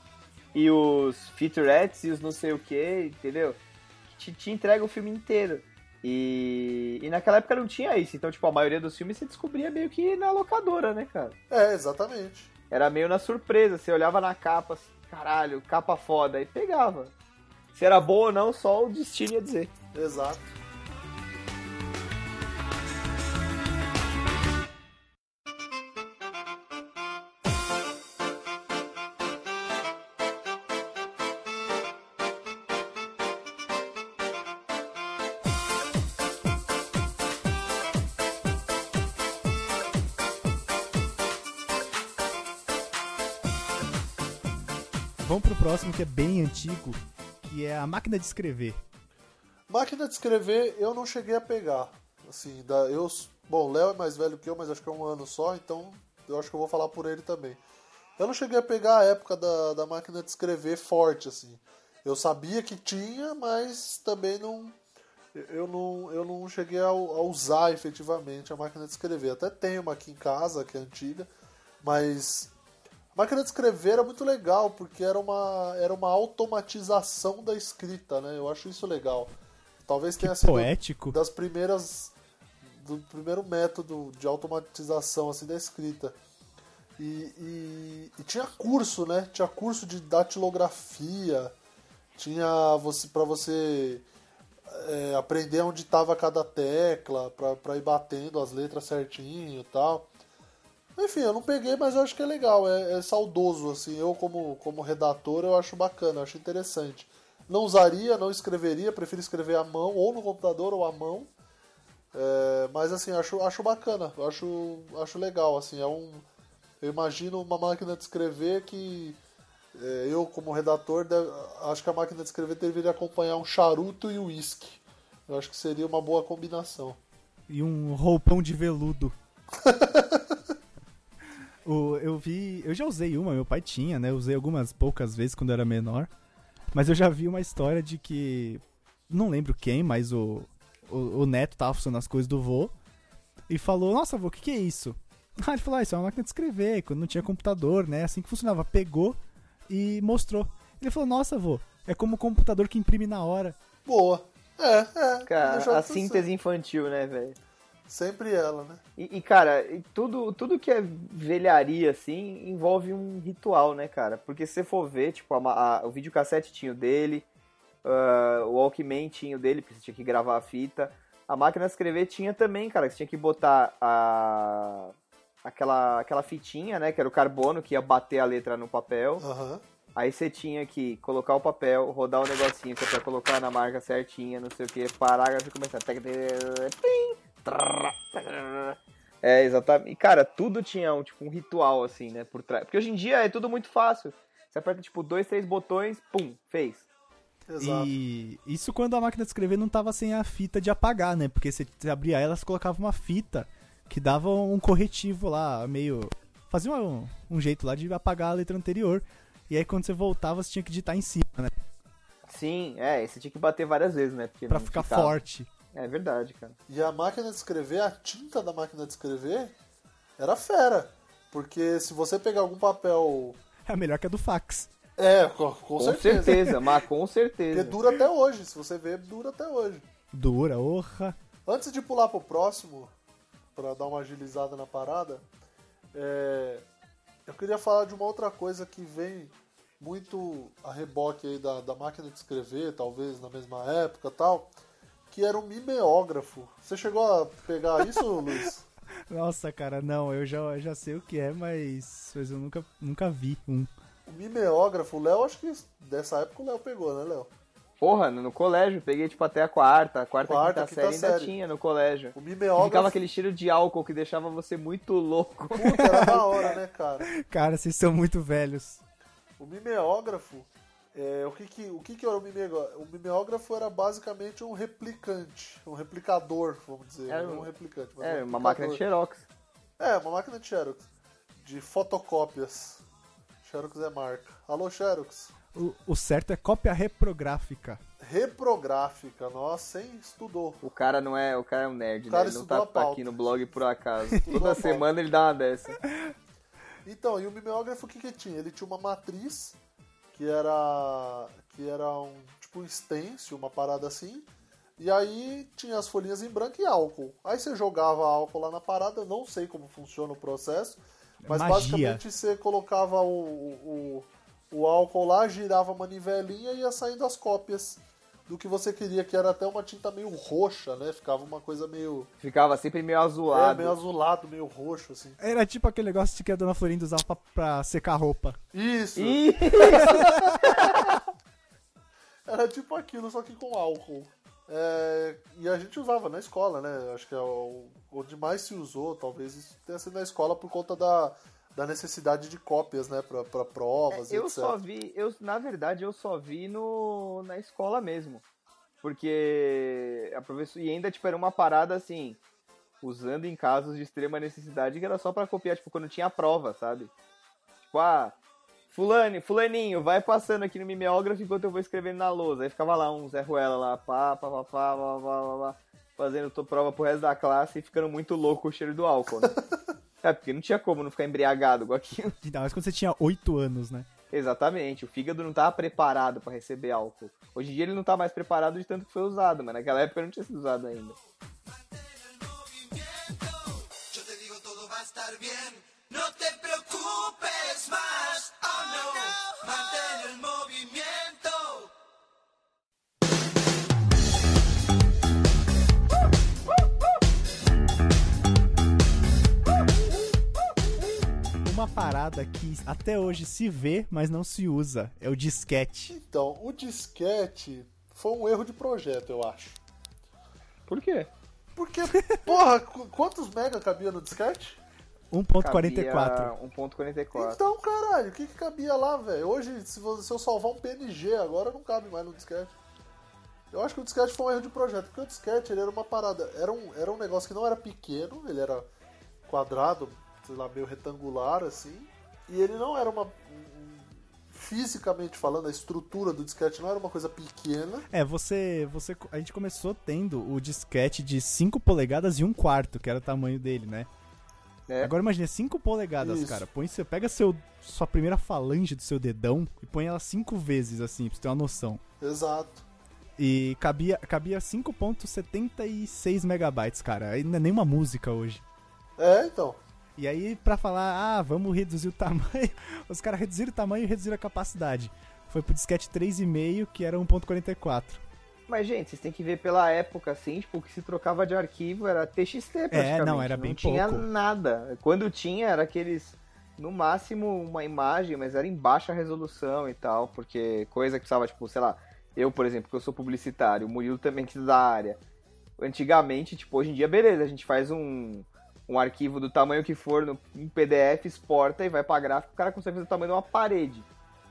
e os featurettes e os não sei o que, entendeu? Te, te entrega o filme inteiro. E, e naquela época não tinha isso, então, tipo, a maioria dos filmes você descobria meio que na locadora, né, cara? É, exatamente. Era meio na surpresa, você olhava na capa, assim, caralho, capa foda, e pegava. Se era bom ou não, só o destino ia dizer. Exato. Que é bem antigo, que é a máquina de escrever. Máquina de escrever eu não cheguei a pegar. Assim, da, eu, bom, o Léo é mais velho que eu, mas acho que é um ano só, então eu acho que eu vou falar por ele também. Eu não cheguei a pegar a época da, da máquina de escrever forte, assim. Eu sabia que tinha, mas também não. Eu não, eu não cheguei a, a usar efetivamente a máquina de escrever. Até tenho uma aqui em casa, que é antiga, mas máquina de escrever era muito legal, porque era uma, era uma automatização da escrita, né? Eu acho isso legal. Talvez Que tenha sido poético. das primeiras do primeiro método de automatização assim da escrita e, e- e tinha curso né tinha curso de datilografia tinha você para você é, aprender onde estava cada tecla para ir batendo as letras certinho e tal enfim eu não peguei mas eu acho que é legal é, é saudoso assim eu como como redator eu acho bacana eu acho interessante não usaria não escreveria prefiro escrever à mão ou no computador ou à mão é, mas assim, acho, acho bacana, acho, acho legal, assim, é um. Eu imagino uma máquina de escrever que é, eu, como redator, deve- acho que a máquina de escrever deveria acompanhar um charuto e um uísque. Eu acho que seria uma boa combinação. E um roupão de veludo. O- eu vi. Eu já usei uma, meu pai tinha, né? Eu usei algumas poucas vezes quando eu era menor. Mas eu já vi uma história de que. Não lembro quem, mas o, o, o neto tava funcionando as coisas do vô. E falou: Nossa, vô, o que, que é isso? Ah, ele falou: ah, Isso é uma máquina de escrever. Quando não tinha computador, né? Assim que funcionava. Pegou e mostrou. Ele falou: Nossa, vô, é como o computador que imprime na hora. Boa. É, é. Cara, a síntese infantil, né, velho? Sempre ela, né? E, e, cara, e tudo, tudo que é velharia, assim, envolve um ritual, né, cara? Porque se você for ver, tipo, a a- o videocassete tinha o dele, ah, o Walkman tinha o dele, porque você tinha que gravar a fita. A máquina de escrever tinha também, cara, que você tinha que botar a... Aquela, aquela fitinha, né, que era o carbono, que ia bater a letra no papel. Aham. Aí você tinha que colocar o papel, rodar o negocinho que é pra colocar na marca certinha, não sei o que, parágrafo e começar. Plim. É, exatamente. E, cara, tudo tinha um, tipo, um ritual, assim, né, por trás. Porque hoje em dia é tudo muito fácil. Você aperta, tipo, dois, três botões, pum, fez. Exato. E isso quando a máquina de escrever não tava sem a fita de apagar, né? Porque você você abria ela, você colocava uma fita que dava um corretivo lá, meio. Fazia um, um jeito lá de apagar a letra anterior. E aí quando você voltava, você tinha que digitar em cima, né? Sim, é, e você tinha que bater várias vezes, né? Porque Pra ficar ficava. forte. É verdade, cara. E a máquina de escrever, a tinta da máquina de escrever, era fera. Porque se você pegar algum papel. É melhor que a do fax. É, com, com Com certeza. certeza, mas com Porque certeza. dura até hoje. Se você ver, dura até hoje. Dura, orra. Antes de pular pro próximo, pra dar uma agilizada na parada, é, eu queria falar de uma outra coisa que vem muito a reboque aí da, da máquina de escrever, talvez na mesma época e tal, que era o mimeógrafo. Você chegou a pegar isso, Luiz? Nossa, cara, não, eu já, eu já sei o que é, mas, mas eu nunca, nunca vi um. O mimeógrafo, o Léo, acho que dessa época o Léo pegou, né, Léo? Porra, no quarto, peguei tipo até a quarta, a quarta, Quarta, quinta, quinta série ainda série. tinha no colégio. O mimeógrafo, ficava aquele cheiro de álcool que deixava você muito louco. puta, era da hora, né, cara? Cara, vocês são muito velhos. O mimeógrafo, É, o que que, o que que era o mimeógrafo? O mimeógrafo era basicamente um replicante, um replicador, vamos dizer. Era não um- um replicante, mas É, um uma máquina de xerox. É, uma máquina de Xerox. De fotocópias. Xerox é marca. Alô, Xerox. O, o certo é cópia reprográfica. Reprográfica, nossa, hein? Estudou. O cara não é, o cara é um nerd, O cara né? Ele não tá pauta. aqui no blog por acaso. Estudou Toda semana ele dá uma dessa. Então, e o mimeógrafo o que que tinha? Ele tinha uma matriz que era que era um tipo um stencil, uma parada assim. E aí tinha as folhinhas em branco e álcool. Aí você jogava álcool lá na parada, eu não sei como funciona o processo, mas Magia. basicamente você colocava o, o, o álcool lá, girava a manivelinha e ia saindo as cópias do que você queria, que era até uma tinta meio roxa, né? Ficava uma coisa meio, Ficava sempre meio é, azulado. meio azulado, meio roxo assim. Era tipo aquele negócio que a dona Florinda usava pra, pra secar roupa. Isso. Ih, Era tipo aquilo, só que com álcool. É, e a gente usava na escola, né? Acho que é o, onde mais se usou, talvez isso tenha sido na escola por conta da, da necessidade de cópias, né? Pra, pra provas, eu etc. só vi, eu, na verdade, eu só vi no, na escola mesmo. Porque a professora. E ainda, tipo, era uma parada assim. Usando em casos de extrema necessidade, que era só pra copiar, tipo, quando tinha prova, sabe? Tipo, ah, fulano, fulaninho, vai passando aqui no mimeógrafo enquanto eu vou escrevendo na lousa. Aí ficava lá um Zé Ruela lá, pá, pá, pá, pá, pá, pá, pá, pá, fazendo tua prova pro resto da classe e ficando muito louco o cheiro do álcool, né? É, porque não tinha como não ficar embriagado com aquilo. Ainda mais quando você tinha 8 anos, né? Exatamente, o fígado não tava preparado pra receber álcool. Hoje em dia ele não tá mais preparado de tanto que foi usado, mas naquela época não tinha sido usado ainda. Yo Uma parada que até hoje se vê, mas não se usa. É o disquete. Então, o disquete foi um erro de projeto, eu acho. Por quê? Porque, porra, qu- quantos mega cabia no disquete? 1.44. Cabia 1.44. Então, caralho, o que, que cabia lá, velho? Hoje, se, você- se eu salvar um PNG agora, não cabe mais no disquete. Eu acho que o disquete foi um erro de projeto, porque o disquete ele era uma parada, era um, era um negócio que não era pequeno, ele era quadrado, sei lá, meio retangular assim, e ele não era uma. um- Fisicamente falando, a estrutura do disquete não era uma coisa pequena. É, você, você. A gente começou tendo o disquete de 5 polegadas e 1 quarto, que era o tamanho dele, né? É. Agora imagine 5 polegadas, Isso. cara. Põe, você pega seu, sua primeira falange do seu dedão e põe ela 5 vezes, assim, pra você ter uma noção. Exato. E cabia, cabia 5.76 megabytes, cara. Não é nenhuma música hoje. É, então. E aí, pra falar, ah, vamos reduzir o tamanho, os caras reduziram o tamanho e reduziram a capacidade. Foi pro disquete 3,5, que era 1.44. Mas, gente, vocês têm que ver pela época, assim, tipo, o que se trocava de arquivo era TXT, praticamente. não, era bem Não tinha pouco. nada. Quando tinha, era aqueles, no máximo, uma imagem, mas era em baixa resolução e tal, porque coisa que precisava, tipo, sei lá, eu, por exemplo, que eu sou publicitário, o Murilo também que é da área. Antigamente, tipo, hoje em dia, beleza, a gente faz um, um arquivo do tamanho que for no em PDF, exporta e vai pra gráfico, o cara consegue fazer o tamanho de uma parede.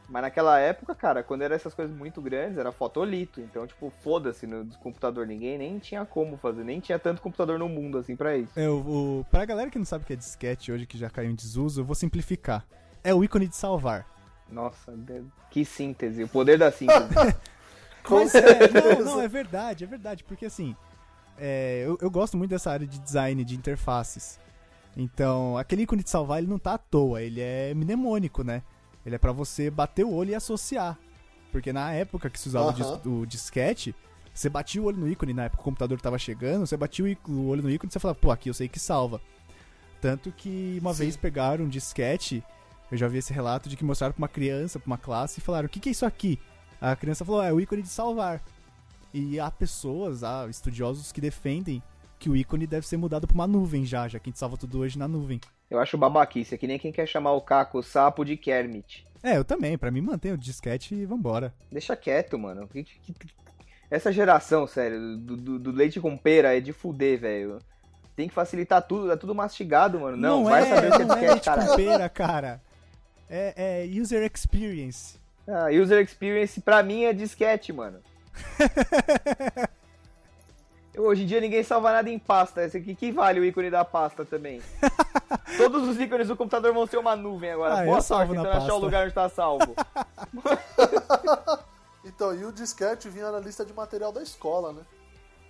Mas naquela época, cara, quando eram essas coisas muito grandes, era fotolito. Então, tipo, foda-se no computador. Ninguém nem tinha como fazer. Nem tinha tanto computador no mundo, assim, pra isso. É, o, o, pra galera que não sabe o que é disquete hoje, que já caiu em desuso, eu vou simplificar. É o ícone de salvar. Nossa, que síntese. O poder da síntese. Mas é, não, não, é verdade, é verdade, porque assim, é, eu, eu gosto muito dessa área de design, de interfaces. Então, aquele ícone de salvar, ele não tá à toa, ele é mnemônico, né? Ele é pra você bater o olho e associar. Porque na época que se usava o disquete, você batia o olho no ícone, na época que o computador tava chegando, você batia o, olho no ícone e você falava, pô, aqui eu sei que salva. Tanto que uma Sim. vez pegaram um disquete, eu já vi esse relato de que mostraram pra uma criança, pra uma classe, e falaram, o que, que é isso aqui? A criança falou, "Ah, é o ícone de salvar. E há pessoas, há estudiosos que defendem que o ícone deve ser mudado pra uma nuvem já, já que a gente salva tudo hoje na nuvem. Eu acho babaquice. É que nem quem quer chamar o Caco sapo de Kermit. É, eu também, pra mim mantém o disquete e vambora. Deixa quieto, mano. Essa geração, sério, do, do- do leite com pera é de fuder, velho. Tem que facilitar tudo, é tudo mastigado, mano. Não, vai é, saber o que é não é disquete, leite cara. com pera, cara. É, é user experience. Ah, user experience pra mim é disquete, mano. Hoje em dia ninguém salva nada em pasta. Esse aqui que vale o ícone da pasta também. Todos os ícones do computador vão ser uma nuvem agora. Ah, Boa sorte na tentando achar o lugar onde tá salvo. Então, e o disquete vinha na lista de material da escola, né?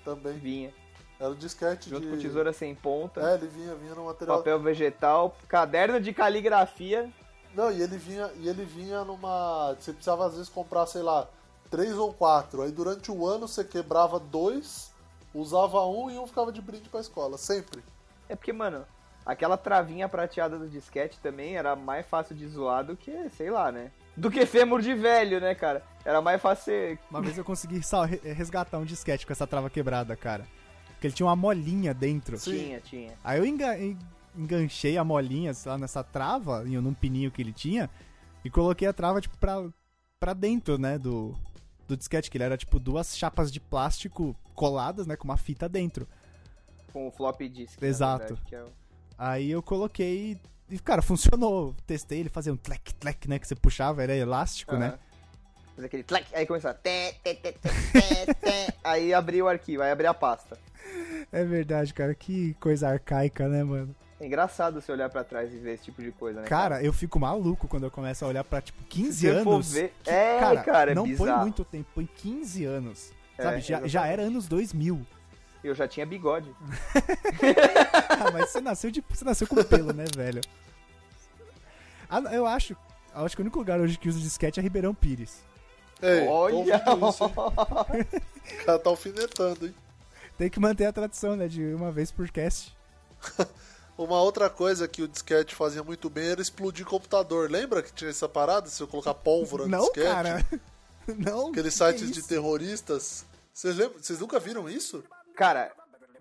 Também. Vinha. Era o disquete Junto de... com tesoura sem ponta, É, ele vinha, vinha no material... papel vegetal, caderno de caligrafia. Não, e ele vinha, e ele vinha numa. Você precisava às vezes comprar, sei lá, três ou quatro. Aí durante o ano você quebrava dois, usava um e um ficava de brinde pra escola. Sempre. É porque, mano, aquela travinha prateada do disquete também era mais fácil de zoar do que, sei lá, né? Do que fêmur de velho, né, cara? Era mais fácil ser... Uma vez eu consegui re- resgatar um disquete com essa trava quebrada, cara. Porque ele tinha uma molinha dentro. Tinha, tinha. Aí eu enga- en- enganchei a molinha, sei lá, nessa trava, num pininho que ele tinha, e coloquei a trava, tipo, pra, pra dentro, né, do, do disquete, que ele era, tipo, duas chapas de plástico coladas, né, com uma fita dentro. Com o flop disk. Exato. verdade, é Aí eu coloquei e, cara, funcionou. Testei ele fazia um tlec, tlec, né, que você puxava, era elástico, né. Aham. Faz aquele aí começava. Aí abria o arquivo, aí abria a pasta. É verdade, cara, que coisa arcaica, né, mano. É engraçado você olhar pra trás e ver esse tipo de coisa, né? Cara, eu fico maluco quando eu começo a olhar pra, tipo, 15 Se você for anos. ver- que, É, cara, cara, é não põe bizarro. muito tempo, põe 15 anos. É, Sabe, já, já era anos 2000. Eu já tinha bigode. Ah, mas você nasceu, de, você nasceu com pelo, né, velho? Ah, eu acho, eu acho que o único lugar hoje que usa disquete é Ribeirão Pires. Ei, Olha! O cara tá alfinetando, hein? Tem que manter a tradição, né, de uma vez por cast. Uma outra coisa que o disquete fazia muito bem era explodir computador. Lembra que tinha essa parada? Se eu colocar pólvora no Não, disquete? cara. Não. Aqueles que sites é de terroristas. Vocês lembram? Vocês nunca viram isso? Cara,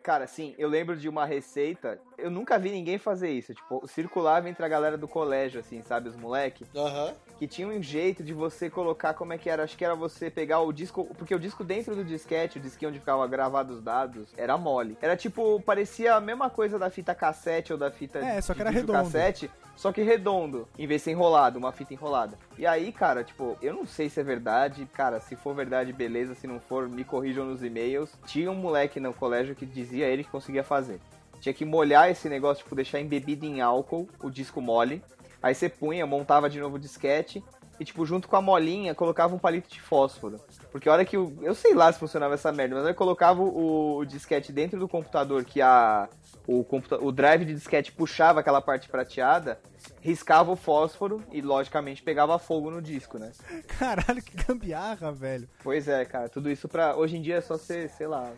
cara, sim, eu lembro de uma receita. Eu nunca vi ninguém fazer isso. Tipo, circulava entre a galera do colégio, assim, sabe, os moleque. Aham. Que tinha um jeito de você colocar como é que era. Acho que era você pegar o disco. Porque o disco dentro do disquete, o disquinho onde ficava gravados os dados, era mole. Era tipo, parecia a mesma coisa da fita cassete ou da fita É, só que de era redondo. cassete, só que redondo, em vez de ser enrolado, uma fita enrolada. E aí, cara, tipo, eu não sei se é verdade, cara, se for verdade, beleza, se não for, me corrijam nos e-mails. Tinha um moleque no colégio que dizia ele que conseguia fazer. Tinha que molhar esse negócio, tipo, deixar embebido em álcool, o disco mole. Aí você punha, montava de novo o disquete e, tipo, junto com a molinha, colocava um palito de fósforo. Porque a hora que o. Eu sei lá se funcionava essa merda, mas eu colocava o, o disquete dentro do computador que a. O, computa- o drive de disquete puxava aquela parte prateada, riscava o fósforo e, logicamente, pegava fogo no disco, né? Caralho, que gambiarra, velho. Pois é, cara, tudo isso pra. Hoje em dia é só ser, sei lá.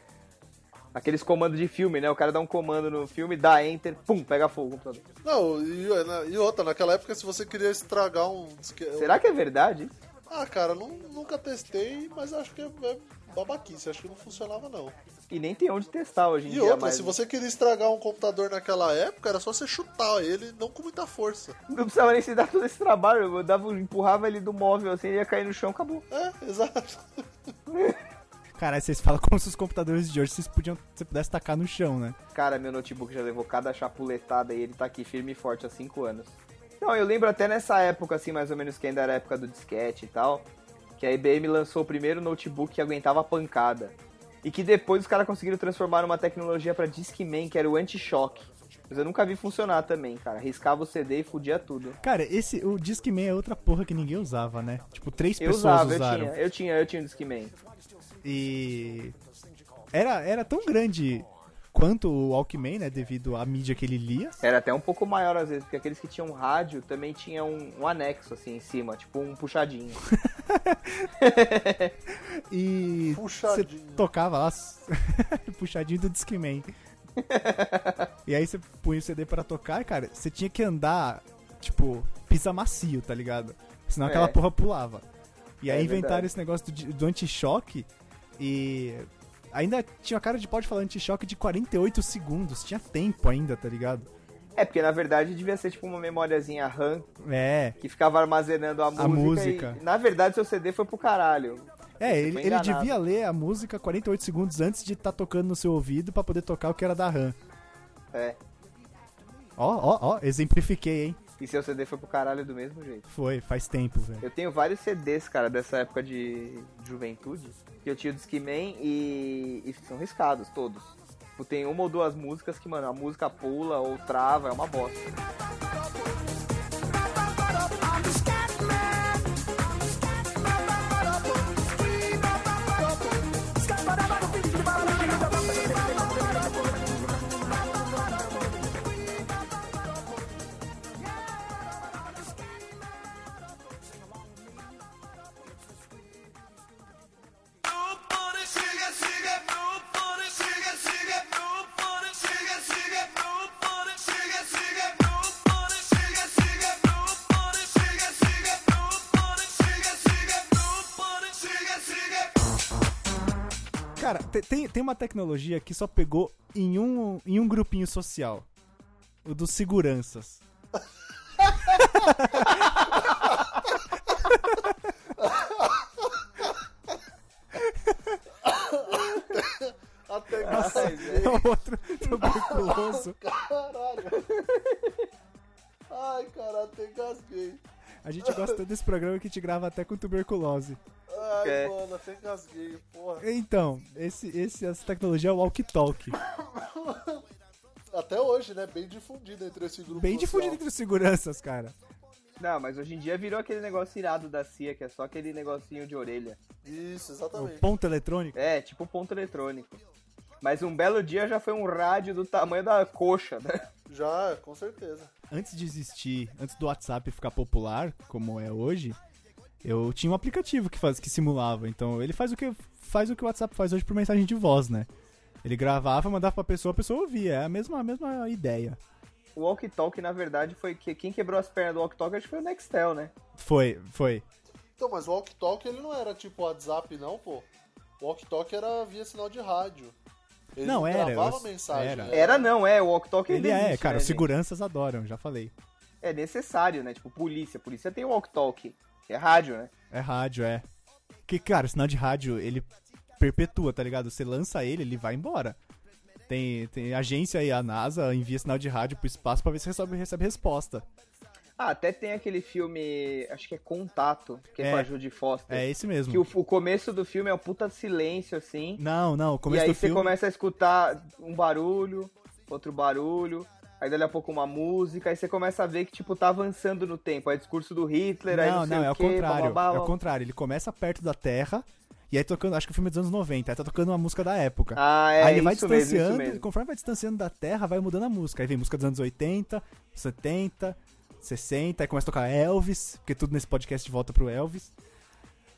Aqueles comandos de filme, né? O cara dá um comando no filme, dá enter, pum, pega fogo o computador. Não, e, e outra, naquela época, se você queria estragar um. Será que é verdade? isso? Ah, cara, nu- nunca testei, mas acho que é, é babaquice. Acho que não funcionava, não. E nem tem onde testar hoje em E dia. outra, mas se você queria estragar um computador naquela época, era só você chutar ele, não com muita força. Não precisava nem se dar todo esse trabalho. Eu dava, empurrava ele do móvel assim, ele ia cair no chão, acabou. É, exato. Caralho, vocês falam como se os computadores de hoje vocês podiam, você pudesse tacar no chão, né? Cara, meu notebook já levou cada chapuletada e ele tá aqui firme e forte há 5 anos. Não, eu lembro até nessa época, assim, mais ou menos, que ainda era a época do disquete e tal, que a IBM lançou o primeiro notebook que aguentava pancada. E que depois os caras conseguiram transformar numa tecnologia pra Discman, que era o anti-choque. Mas eu nunca vi funcionar também, cara. Riscava o CD e fudia tudo. Cara, esse, o Discman é outra porra que ninguém usava, né? Tipo, três Eu pessoas usava, eu usaram. tinha, eu tinha, eu tinha um Discman. E era, era tão grande quanto o Walkman, né? Devido à mídia que ele lia. Era até um pouco maior às vezes, porque aqueles que tinham rádio também tinham um, um anexo assim em cima, tipo um puxadinho. E Puxadinho. você tocava lá, puxadinho do Discman. e aí você punha o CD pra tocar, cara, você tinha que andar, tipo, pisa macio, tá ligado? Senão É. aquela porra pulava. E aí É inventaram verdade. esse negócio do, do anti-choque e ainda tinha cara de pode falar anti-choque de 48 segundos. Tinha tempo ainda, tá ligado? É, porque na verdade devia ser tipo uma memóriazinha RAM É. que ficava armazenando a música. música. E, na verdade, seu CD foi pro caralho. É, Você ele, ele devia ler a música 48 segundos antes de estar tocando no seu ouvido pra poder tocar o que era da RAM. É. Ó, ó, ó, exemplifiquei, hein? E seu CD foi pro caralho do mesmo jeito. Foi, faz tempo, velho. Eu tenho vários CDs, cara, dessa época de juventude, que eu tinha o Discman e, e são riscados todos. Tipo, tem uma ou duas músicas que, mano, a música pula ou trava, é uma bosta. Tem, tem uma tecnologia que só pegou em um, em um grupinho social. O dos seguranças. Até velho. É o outro tuberculoso. Caralho. A gente gosta desse programa que te grava até com tuberculose. Ai, É. mano, até engasguei, porra. Então, esse, esse, essa tecnologia é o walkie-talkie. Até hoje, né? Bem difundido entre esse grupo Bem social. difundido entre os seguranças, cara. Não, mas hoje em dia virou aquele negócio irado da CIA, que é só aquele negocinho de orelha. Isso, O exatamente. ponto eletrônico. É, tipo ponto eletrônico. Mas um belo dia já foi um rádio do tamanho da coxa, né? Já, com certeza. Antes de existir, antes do WhatsApp ficar popular, como é hoje, eu tinha um aplicativo que, faz, que simulava. Então ele faz o que faz o que o WhatsApp faz hoje por mensagem de voz, né? Ele gravava, mandava pra pessoa, a pessoa ouvia. É a mesma, a mesma ideia. O Walk Talk, na verdade, foi que quem quebrou as pernas do Walk Talk acho que foi o Nextel, né? Foi, foi. Então, mas o Walk Talk ele não era tipo WhatsApp, não, pô. O Walk Talk era via sinal de rádio. Ele Não, era, gravava eu- mensagem. era. né? Era não, é, o Walk Talk Ele ainda é, existe, cara, né, os gente? seguranças adoram, já falei. É necessário, né? Tipo, polícia. Polícia tem o Walk Talk, que é rádio, né? É rádio, é. Que, cara, o sinal de rádio, ele perpetua, tá ligado? Você lança ele, ele vai embora. Tem, tem agência aí, a NASA envia sinal de rádio pro espaço pra ver se recebe, recebe resposta. Ah, até tem aquele filme, acho que é Contato, que é, É. com a Judy Foster. É esse mesmo. Que o, o começo do filme é um puta silêncio, assim. Não, não, o e começo aí do você filme... começa a escutar um barulho, outro barulho, aí dali a pouco uma música, aí você começa a ver que, tipo, tá avançando no tempo. Aí discurso do Hitler, aí Não, não não, é o o quê, contrário. bababá, É o contrário. Ele começa perto da Terra e aí tocando, acho que o filme é dos anos 90, aí tá tocando uma música da época. Ah, é, aí ele vai mesmo, distanciando, e mesmo. conforme vai distanciando da Terra, vai mudando a música. Aí vem música dos anos 80, 70, 60, aí começa a tocar Elvis, porque tudo nesse podcast volta pro Elvis.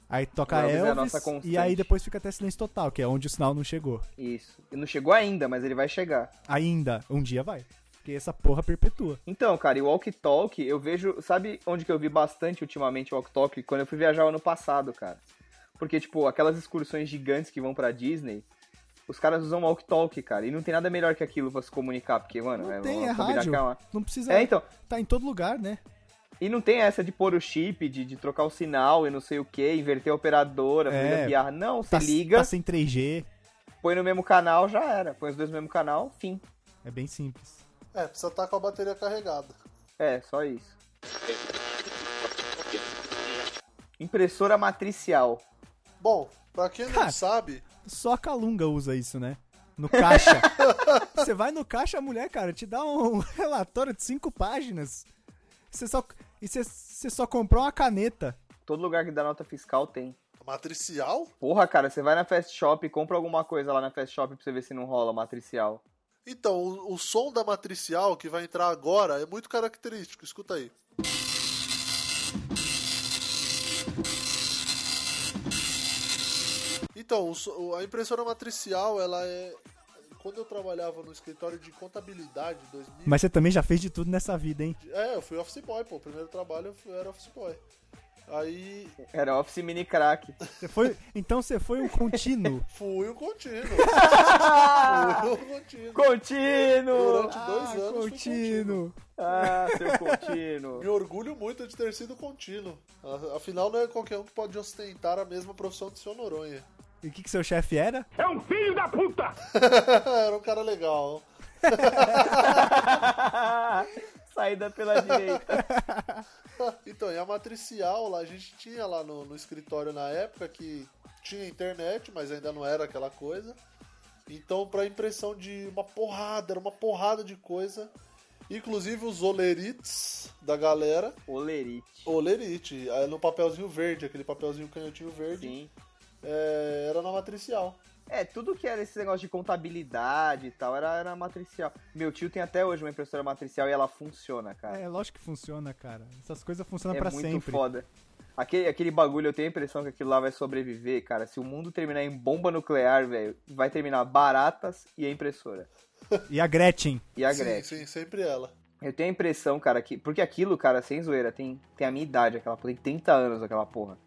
Aí toca O Elvis é Elvis, constante. e aí depois fica até silêncio total, que é onde o sinal não chegou. Isso. E não chegou ainda, mas ele vai chegar. Ainda, um dia vai. Porque essa porra perpetua. Então, cara, e o Walk Talk, eu vejo. Sabe onde que eu vi bastante ultimamente o Walk Talk? Quando eu fui viajar ano passado, cara. Porque, tipo, aquelas excursões gigantes que vão pra Disney, os caras usam Walk Talk, cara. E não tem nada melhor que aquilo pra se comunicar, porque, mano, Não é, tem, é rádio. que é uma- Não precisa. É, então. Tá em todo lugar, né? E não tem essa de pôr o chip, de, de trocar o sinal e não sei o que, inverter a operadora, É. fazer piar. Não, você Tá, liga, tá sem 3G. põe no mesmo canal, já era. Põe os dois no mesmo canal, fim. É bem simples. É, precisa estar com a bateria carregada. É, só isso. Impressora matricial. Bom, pra quem não Cara. sabe, Só a Calunga usa isso, né? No caixa. Você vai no caixa, a mulher, cara, te dá um relatório de cinco páginas. Você só, e você, você só comprou uma caneta. Todo lugar que dá nota fiscal tem. matricial? Porra, cara, você vai na Fast Shop e compra alguma coisa lá na Fast Shop pra você ver se não rola matricial. Então, o, o som da matricial que vai entrar agora é muito característico. Escuta aí. Então, a impressora matricial, ela é. Quando eu trabalhava no escritório de contabilidade, 2000. Mas você também já fez de tudo nessa vida, hein? É, eu fui office boy, pô. O primeiro trabalho eu fui- era office boy. Aí Era Office Mini Crack. Você foi, então você foi um contínuo. fui o contínuo. fui o contínuo. Contínuo! Durante dois Ah, anos fui contínuo. Ah, seu contínuo. Me orgulho muito de ter sido contínuo. Afinal, não é qualquer um que pode ostentar a mesma profissão do seu Noronha. E o que, que seu chefe era? Era um cara legal. saída pela direita. Então, e a matricial lá, a gente tinha lá no, no escritório na época que tinha internet, mas ainda não era aquela coisa. Então, pra impressão de uma porrada, era uma porrada de coisa. Inclusive os olerites da galera. Olerite. Olerite, aí no papelzinho verde, aquele papelzinho canhotinho verde, Sim. É, era na matricial. É, tudo que era esse negócio de contabilidade e tal era, era matricial. Meu tio tem até hoje uma impressora matricial e ela funciona, cara. É, lógico que funciona, cara. Essas coisas funcionam É pra muito sempre. foda. Aquele, aquele bagulho, eu tenho a impressão que aquilo lá vai sobreviver, cara. Se o mundo terminar em bomba nuclear, velho, vai terminar baratas e a impressora. E a Gretchen. E a sim, Gretchen. sim, sempre ela. Eu tenho a impressão, cara, que. Porque aquilo, cara, sem zoeira, tem, tem a minha idade, aquela porra. Tem 30 anos aquela porra.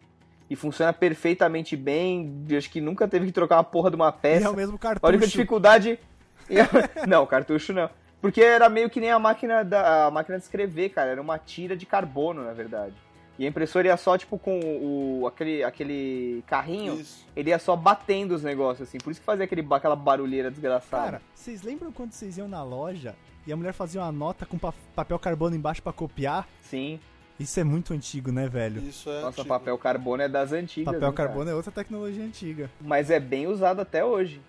E funciona perfeitamente bem. eu Acho que nunca teve que trocar uma porra de uma E peça. é o mesmo A única cartucho. dificuldade. não, cartucho não. Porque era meio que nem a máquina da a máquina de escrever, cara. Era uma tira de carbono, na verdade. E a impressora ia só, tipo, com o, aquele, aquele carrinho, Isso. ele ia só batendo os negócios, assim. Por isso que fazia aquele, aquela barulheira desgraçada. Cara, vocês lembram quando vocês iam na loja e a mulher fazia uma nota com pa- papel carbono embaixo pra copiar? Sim. Isso é muito antigo, né, velho? Isso é. Nossa, antigo. papel carbono é das antigas. Papel hein, cara? carbono é outra tecnologia antiga. Mas é bem usado até hoje.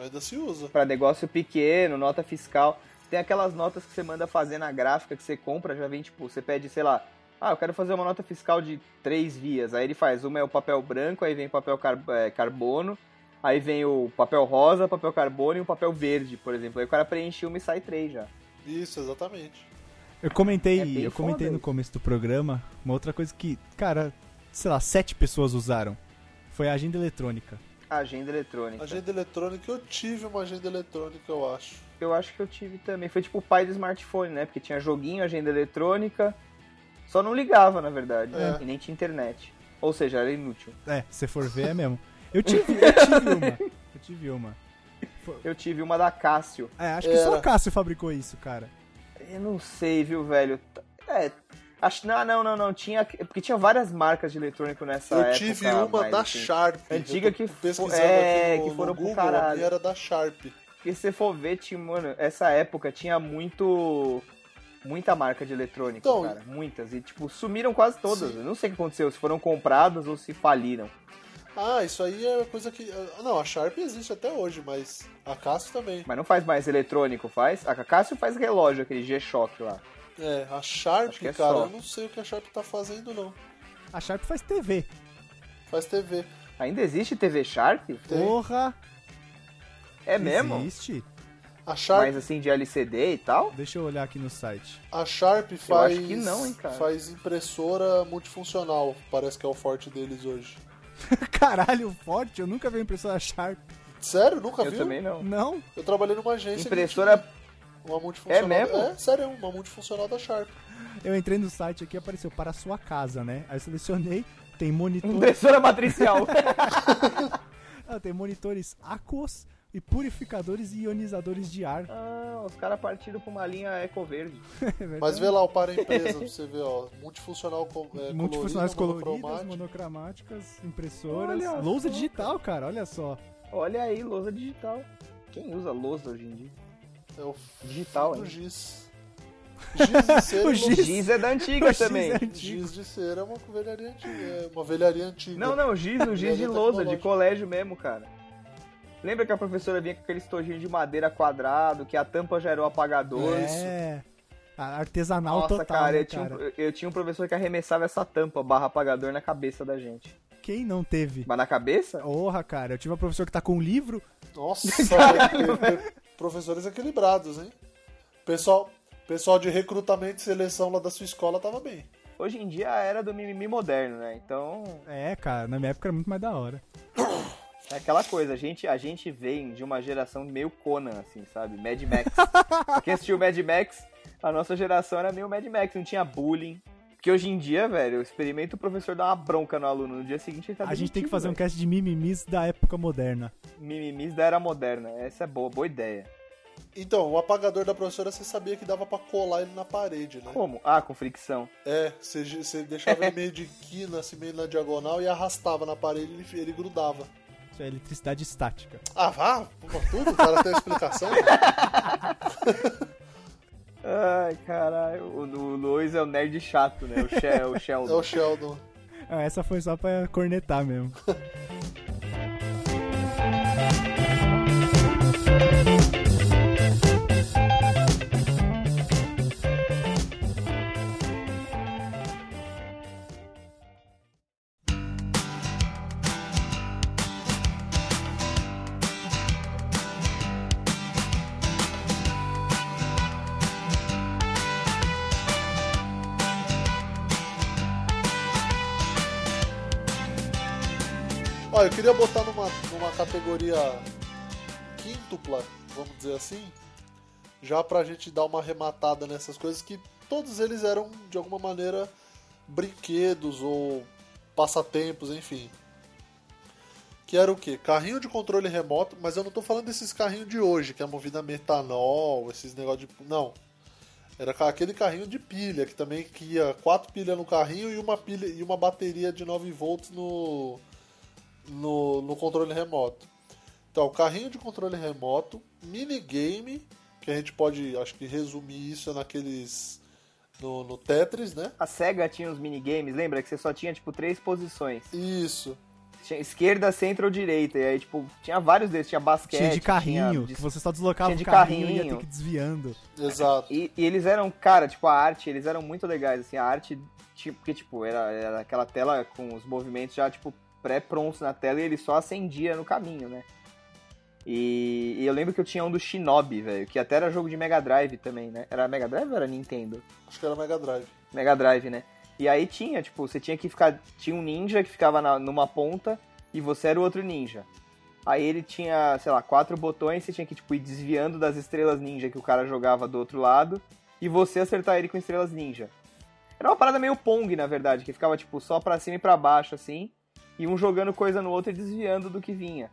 Ainda se usa. Pra negócio pequeno, nota fiscal. Tem aquelas notas que você manda fazer na gráfica que você compra, já vem tipo, você pede, sei lá, ah, eu quero fazer uma nota fiscal de três vias. Aí ele faz, uma é o papel branco, aí vem o papel car- é, carbono, aí vem o papel rosa, papel carbono e o papel verde, por exemplo. Aí o cara preenche uma e sai três já. Isso, exatamente. Eu comentei, É eu comentei foda no começo do programa uma outra coisa que, cara, sei lá, sete pessoas usaram. Foi a agenda eletrônica. Agenda eletrônica. Agenda eletrônica, eu tive uma agenda eletrônica, eu acho. Eu acho que eu tive também. Foi tipo o pai do smartphone, né? Porque tinha joguinho, agenda eletrônica. Só não ligava, na verdade. É. E nem tinha internet. Ou seja, era inútil. É, se for ver, é mesmo. Eu tive, eu tive uma. Eu tive uma. Eu tive uma da Cássio. É, acho que só a Cássio fabricou isso, cara. Eu não sei, viu, velho? É. Acho não, não, não, não. Tinha. Porque tinha várias marcas de eletrônico nessa eu época. tive uma mais, da assim. Sharp. Antiga Eu que pesquisando é, aqui no, que foram no pro Google, caralho. a minha era da Sharp. Porque se você for ver, tinha, mano, essa época tinha muito. Muita marca de eletrônico, Então, cara. Muitas. E, tipo, sumiram quase todas. Sim. Eu não sei o que aconteceu, se foram compradas ou se faliram. Ah, isso aí é coisa que. ah, Não, a Sharp existe até hoje, mas a Casio também. Mas não faz mais eletrônico, faz? A Cássio faz relógio, aquele G-Shock lá. É, a Sharp, é cara, só. eu não sei o que a Sharp tá fazendo, não. A Sharp faz TV. Faz TV. Ainda existe TV Sharp? Tem. Porra! É mesmo? Existe. A Sharp, Mas assim, de LCD e tal? Deixa eu olhar aqui no site. a Sharp faz. acho que não, hein, cara. Faz impressora multifuncional. Parece que é o forte deles hoje. Caralho, forte, eu nunca vi uma impressora Sharp. Sério? Nunca Eu viu? também não. Não? Eu trabalhei numa agência. Impressora. tinha Uma multifuncional. É mesmo? É, sério, uma multifuncional da Sharp. Eu entrei no site aqui apareceu para a sua casa, né? Aí eu selecionei, tem monitor, Impressora matricial. ah, tem monitores Aquos e purificadores e ionizadores de ar. ah, os caras partiram pra uma linha Eco Verde. É? Mas vê lá o para empresa pra você ver, ó. Multifuncional com, é, Multifuncionais colorido, coloridas, monocromáticas, impressoras, Olha lousa só, digital, cara, olha só. Olha aí, lousa digital. Quem usa lousa hoje em dia? É o Digital, hein? giz. Giz de cera. O e giz. Giz é da antiga O giz também. é lousa. antigo. Giz de cera é uma velharia antiga. É uma velharia antiga. Não, não, giz, o giz de lousa, de colégio mesmo, cara. Lembra que a professora vinha com aquele estojinho de madeira quadrado, que a tampa já era o apagador? É. Artesanal Nossa, total, cara, né, eu, tinha um, cara? eu tinha um professor que arremessava essa tampa barra apagador na cabeça da gente. Quem não teve? Mas na cabeça? Porra, cara, eu tive uma professora que tá com um livro. Nossa, é, professores equilibrados, hein? Pessoal, pessoal de recrutamento e seleção lá da sua escola tava bem. Hoje em dia era do mimimi moderno, né? Então, É, cara, na minha época era muito mais da hora. É aquela coisa, a gente, a gente vem de uma geração meio Conan, assim, sabe? Mad Max. Quem assistiu Mad Max, a nossa geração era meio Mad Max, não tinha bullying. Porque hoje em dia, velho, eu experimento o professor dar uma bronca no aluno. No dia seguinte ele tá a gente tem que fazer um velho. cast de mimimis da época moderna. Mimimis da era moderna. Essa é boa, boa ideia. Então, o apagador da professora você sabia que dava pra colar ele na parede, né? Como? Ah, com fricção. É, você, você deixava ele meio de quina, assim, meio na diagonal e arrastava na parede e ele, ele grudava. Isso é eletricidade estática. Ah, vá, pô, tudo, o cara tem uma explicação. Ai, caralho. O, o Luiz é o nerd chato, né? O, She o É o Sheldon. Sheldon. Ah, essa foi só pra cornetar mesmo. categoria quíntupla, vamos dizer assim, já pra gente dar uma arrematada nessas coisas que todos eles eram, de alguma maneira, brinquedos ou passatempos, enfim. Que era o quê? Carrinho de controle remoto, mas eu não tô falando desses carrinhos de hoje, que é movido a metanol, esses negócios de. Não. Era aquele carrinho de pilha, que também que ia quatro pilhas no carrinho e uma pilha e uma bateria de 9 volts no, no, no controle remoto. Então, carrinho de controle remoto, minigame, que a gente pode, acho que resumir isso naqueles. No, no Tetris, né? A SEGA tinha uns minigames, lembra? Que você só tinha, tipo, três posições. Isso. Tinha esquerda, centro ou direita. E aí, tipo, tinha vários desses. Tinha basquete. Tinha de carrinho, tinha de- que você só deslocava tinha o de carrinho, e ia carrinho. ter que ir desviando. Exato. E, e eles eram, cara, tipo, a arte, eles eram muito legais, assim, a arte, tipo, porque, tipo, era, era aquela tela com os movimentos já, tipo, pré-prontos na tela e ele só acendia no caminho, né? E, e eu lembro que eu tinha um do Shinobi, velho, que até era jogo de Mega Drive também, né? Era Mega Drive ou era Nintendo? Acho que era Mega Drive. Mega Drive, né? E aí tinha, tipo, você tinha que ficar. Tinha um ninja que ficava na- numa ponta e você era o outro ninja. Aí ele tinha, sei lá, quatro botões, você tinha que, tipo, ir desviando das estrelas ninja que o cara jogava do outro lado e você acertar ele com estrelas ninja. Era uma parada meio Pong, na verdade, que ficava, tipo, só pra cima e pra baixo, assim, e um jogando coisa no outro e desviando do que vinha.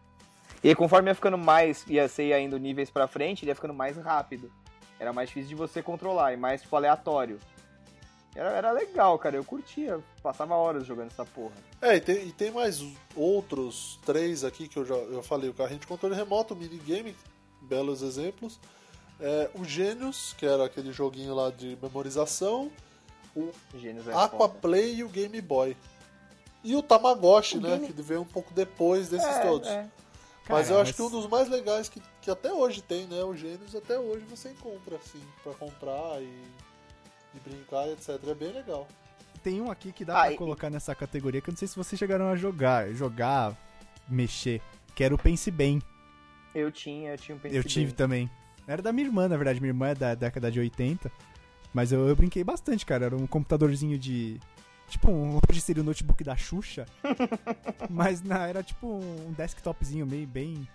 E aí, conforme ia ficando mais, ia ser ainda níveis pra frente, ele ia ficando mais rápido. Era mais difícil de você controlar e mais, tipo, aleatório. Era, era legal, cara. Eu curtia. Passava horas jogando essa porra. É, e tem, e tem mais outros três aqui que eu já eu falei: o carrinho de controle remoto, o minigame, belos exemplos. É, o Gênios, que era aquele joguinho lá de memorização. O Gênios é Aqua foda. Play e o Game Boy. E o Tamagotchi, O né? Game- Que veio um pouco depois desses É, todos. é. Mas Cara, eu acho mas- que um dos mais legais que, que até hoje tem, né? O Gênios, até hoje você encontra, assim, pra comprar e, e brincar, etc. É bem legal. Tem um aqui que dá Ah, pra e- colocar nessa categoria que eu não sei se vocês chegaram a jogar, jogar, mexer, que era o Pense Bem. Eu tinha, eu tinha um Pense Eu tive Bem. também. Era da minha irmã, na verdade. Minha irmã é da década de 80. Mas eu, eu brinquei bastante, cara. Era um computadorzinho de. Tipo, um, hoje seria o notebook da Xuxa. mas na, era tipo um desktopzinho meio bem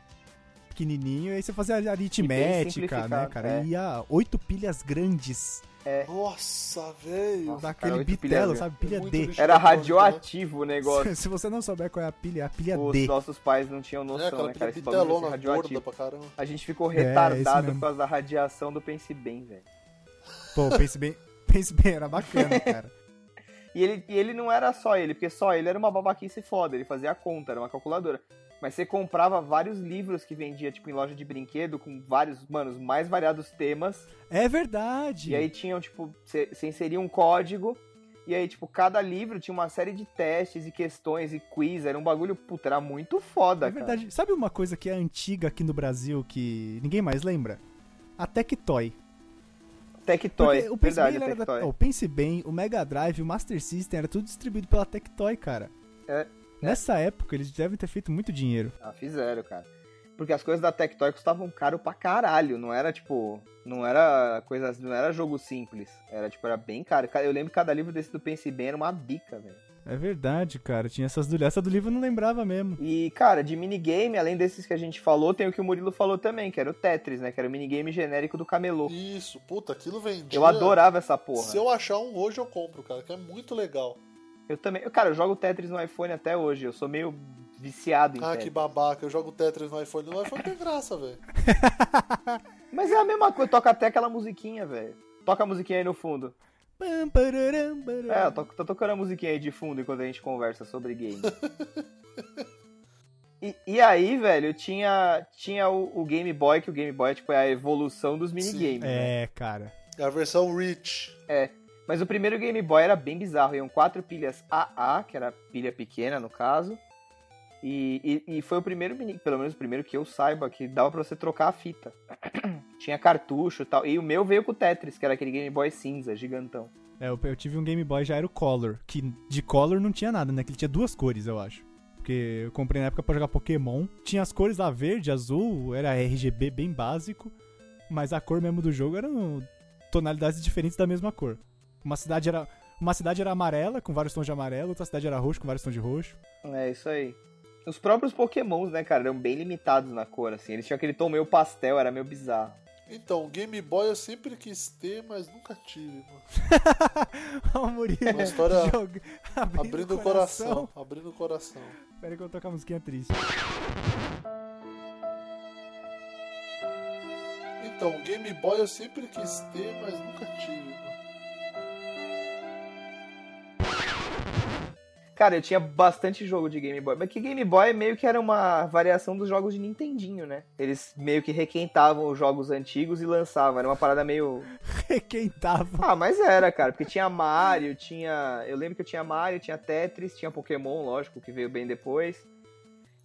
pequenininho. E aí você fazia aritmética, né, cara? é. E ia oito pilhas grandes Nossa, velho. Daquele cara, bitelo, sabe? É Pilha muito D. Era radioativo o negócio. Se você não souber qual é a pilha, é a pilha Os D. nossos pais não tinham É, noção, aquela né, cara? Esse bagulho gorda radioativo. A gente ficou É, retardado mesmo. por causa da radiação do Pense Bem, velho. Pô, pense bem, pense bem, era bacana, cara. E ele, e ele não era só ele, porque só ele era uma babaquice foda, ele fazia a conta, era uma calculadora. Mas você comprava vários livros que vendia, tipo, em loja de brinquedo, com vários, mano, os mais variados temas. É verdade. E aí tinham, tipo, você inseria um código, e aí, tipo, cada livro tinha uma série de testes e questões e quiz, era um bagulho, puta, era muito foda, É verdade. Sabe uma coisa que é antiga aqui no Brasil que ninguém mais lembra? A Tectoy. Tectoy, o Pense verdade, Bem, da... Oh, Pense Bem, o Mega Drive, o Master System, era tudo distribuído pela Tectoy, cara. É. Nessa época, eles devem ter feito muito dinheiro. Ah, fizeram, cara. Porque as coisas da Tectoy custavam caro pra caralho, não era, tipo... Não era coisa, não era jogo simples. Era, tipo, era bem caro. Eu lembro que cada livro desse do Pense Bem era uma bica, velho. É verdade, cara. Tinha essas do... Essa do livro eu não lembrava mesmo. E, cara, de minigame, além desses que a gente falou, tem o que o Murilo falou também, que era o Tetris, né? Que era o minigame genérico do camelô. Isso, puta, aquilo vendia. Eu adorava essa porra. Se eu achar um hoje, eu compro, cara, que é muito legal. Eu também. eu, Cara, eu jogo Tetris no iPhone até hoje. Eu sou meio viciado em Ah, Tetris. que babaca, eu jogo Tetris no iPhone. No iPhone tem graça, velho. Mas é a mesma coisa, toca até aquela musiquinha, velho. Toca a musiquinha aí no fundo. É, eu tô, tô tocando a musiquinha aí de fundo enquanto a gente conversa sobre game. E, e aí, velho, tinha, tinha o, o Game Boy, que o Game Boy tipo, é a evolução dos minigames. né? É, cara. É a versão Rich. É. Mas o primeiro Game Boy era bem bizarro. Iam quatro pilhas AA, que era pilha pequena no caso. E, e, e foi o primeiro, mini- pelo menos o primeiro que eu saiba, que dava pra você trocar a fita. Tinha cartucho e tal. E o meu veio com o Tetris, que era aquele Game Boy cinza, gigantão. É, eu, eu tive um Game Boy, já era o Color, que de Color não tinha nada, né? Que ele tinha duas cores, eu acho. Porque eu comprei na época pra jogar Pokémon. Tinha as cores lá, verde, azul, era RGB bem básico. Mas a cor mesmo do jogo eram tonalidades diferentes da mesma cor. Uma cidade era, uma cidade era amarela, com vários tons de amarelo, outra cidade era roxo, com vários tons de roxo. É, isso aí. Os próprios Pokémons, né, cara, eram bem limitados na cor, assim. Eles tinham aquele tom meio pastel, era meio bizarro. Então, Game Boy eu sempre quis ter, mas nunca tive, mano. Ó, o Murilo. Uma história joga- abrindo, Abrindo o coração. Abrindo o coração. Espera que eu tocar a musiquinha triste. Então, Game Boy eu sempre quis ter, mas nunca tive, mano. Cara, eu tinha bastante jogo de Game Boy. Mas que Game Boy meio que era uma variação dos jogos de Nintendinho, né? Eles meio que requentavam os jogos antigos e lançavam. Era uma parada meio. Requentava. Ah, mas era, cara. Porque tinha Mario, tinha. Eu lembro que eu tinha Mario, tinha Tetris, tinha Pokémon, lógico, que veio bem depois.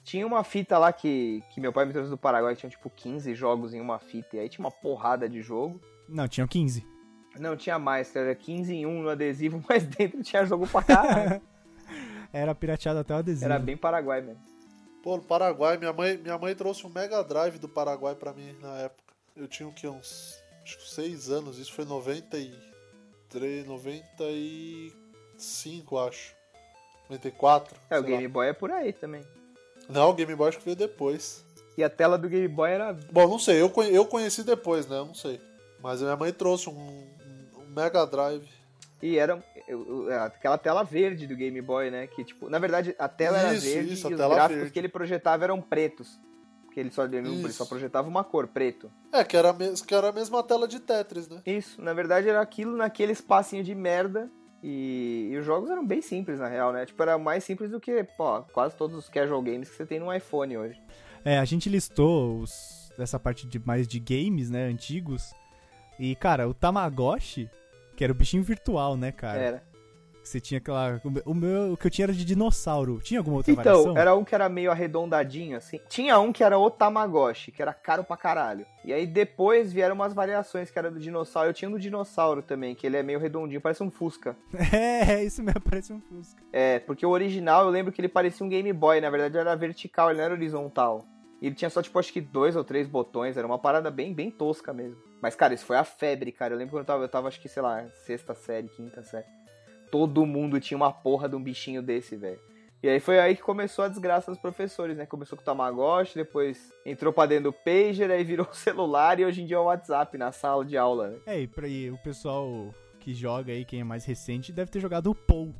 Tinha uma fita lá que, que meu pai me trouxe do Paraguai, que tinha tipo 15 jogos em uma fita. E aí tinha uma porrada de jogo. Não, tinham 15. Não, tinha mais, era 15 em 1 no adesivo, mas dentro tinha jogo pra caralho. Era pirateado até o adesivo. Era bem Paraguai mesmo. Pô, no Paraguai, minha mãe, minha mãe trouxe um Mega Drive do Paraguai pra mim na época. Eu tinha o que, uns acho que 6 anos, isso foi em 93, 95, acho. 94. É, o sei lá. Game Boy é por aí também. Não, o Game Boy acho que veio depois. E a tela do Game Boy era. Bom, não sei, eu, eu conheci depois, né? Eu não sei. Mas a minha mãe trouxe um, um Mega Drive. E era aquela tela verde do Game Boy, né? Que, tipo, na verdade, a tela era Isso, verde isso, a e os tela gráficos verde. que ele projetava eram pretos. Porque ele só, ele só projetava uma cor, preto. É, que era, que era a mesma tela de Tetris, né? Isso, na verdade era aquilo naquele espacinho de merda. E, e os jogos eram bem simples, na real, né? Tipo, era mais simples do que, pô, quase todos os casual games que você tem no iPhone hoje. É, a gente listou os, essa parte de mais de games, né, antigos. E, cara, o Tamagotchi, que era o bichinho virtual, né, cara? Era. Que você tinha aquela... o meu- O que eu tinha era de dinossauro. Tinha alguma outra Então, variação? era um que era meio arredondadinho, assim. Tinha um que era o Tamagotchi, que era caro pra caralho. E aí depois vieram umas variações que era do dinossauro. Eu tinha um do dinossauro também, que ele é meio redondinho, parece um Fusca. É, isso mesmo, parece um Fusca. É, porque o original eu lembro que ele parecia um Game Boy, na verdade era vertical, ele não era horizontal. E ele tinha só, tipo, acho que dois ou três botões, era uma parada bem, bem tosca mesmo. Mas, cara, isso foi a febre, cara. Eu lembro quando eu tava, eu tava, acho que, sei lá, sexta série, quinta série. Todo mundo tinha uma porra de um bichinho desse, velho. E aí foi aí que começou a desgraça dos professores, né? Começou com o Tamagotchi, depois entrou pra dentro do pager, aí virou celular e hoje em dia é o WhatsApp na sala de aula, né? É, e pra e o pessoal que joga aí, quem é mais recente, deve ter jogado o Pou.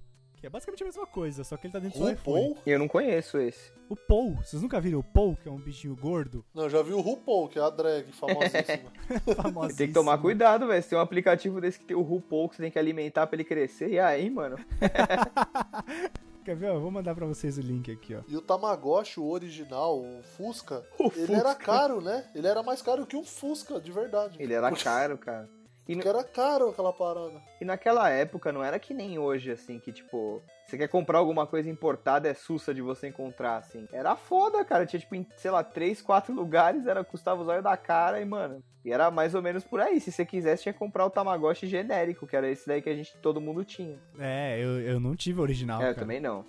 Que é basicamente a mesma coisa, só que ele tá dentro do iPhone. RuPaul? Eu não conheço esse. O Pou, vocês nunca viram o Pou, que é um bichinho gordo? Não, eu já vi o RuPaul, que é a drag famosíssima. Famosíssimo. Tem que tomar cuidado, velho. Se tem um aplicativo desse que tem o RuPaul que você tem que alimentar pra ele crescer, e aí, mano? Quer ver? Eu vou mandar pra vocês o link aqui, ó. e o Tamagotchi, o original, o Fusca, O ele Fusca. era caro, né? Ele era mais caro que um Fusca, de verdade. Ele era caro, cara. E, Porque era caro aquela parada. e naquela época não era que nem hoje, assim, que tipo, você quer comprar alguma coisa importada, é sussa de você encontrar, assim. Era foda, cara. Tinha, tipo, em, sei lá, três, quatro lugares, era custava os olhos da cara e, mano. E era mais ou menos por aí. Se você quisesse, tinha que comprar o Tamagotchi genérico, que era esse daí que a gente, todo mundo tinha. É, eu, eu não tive o original, é, eu também não.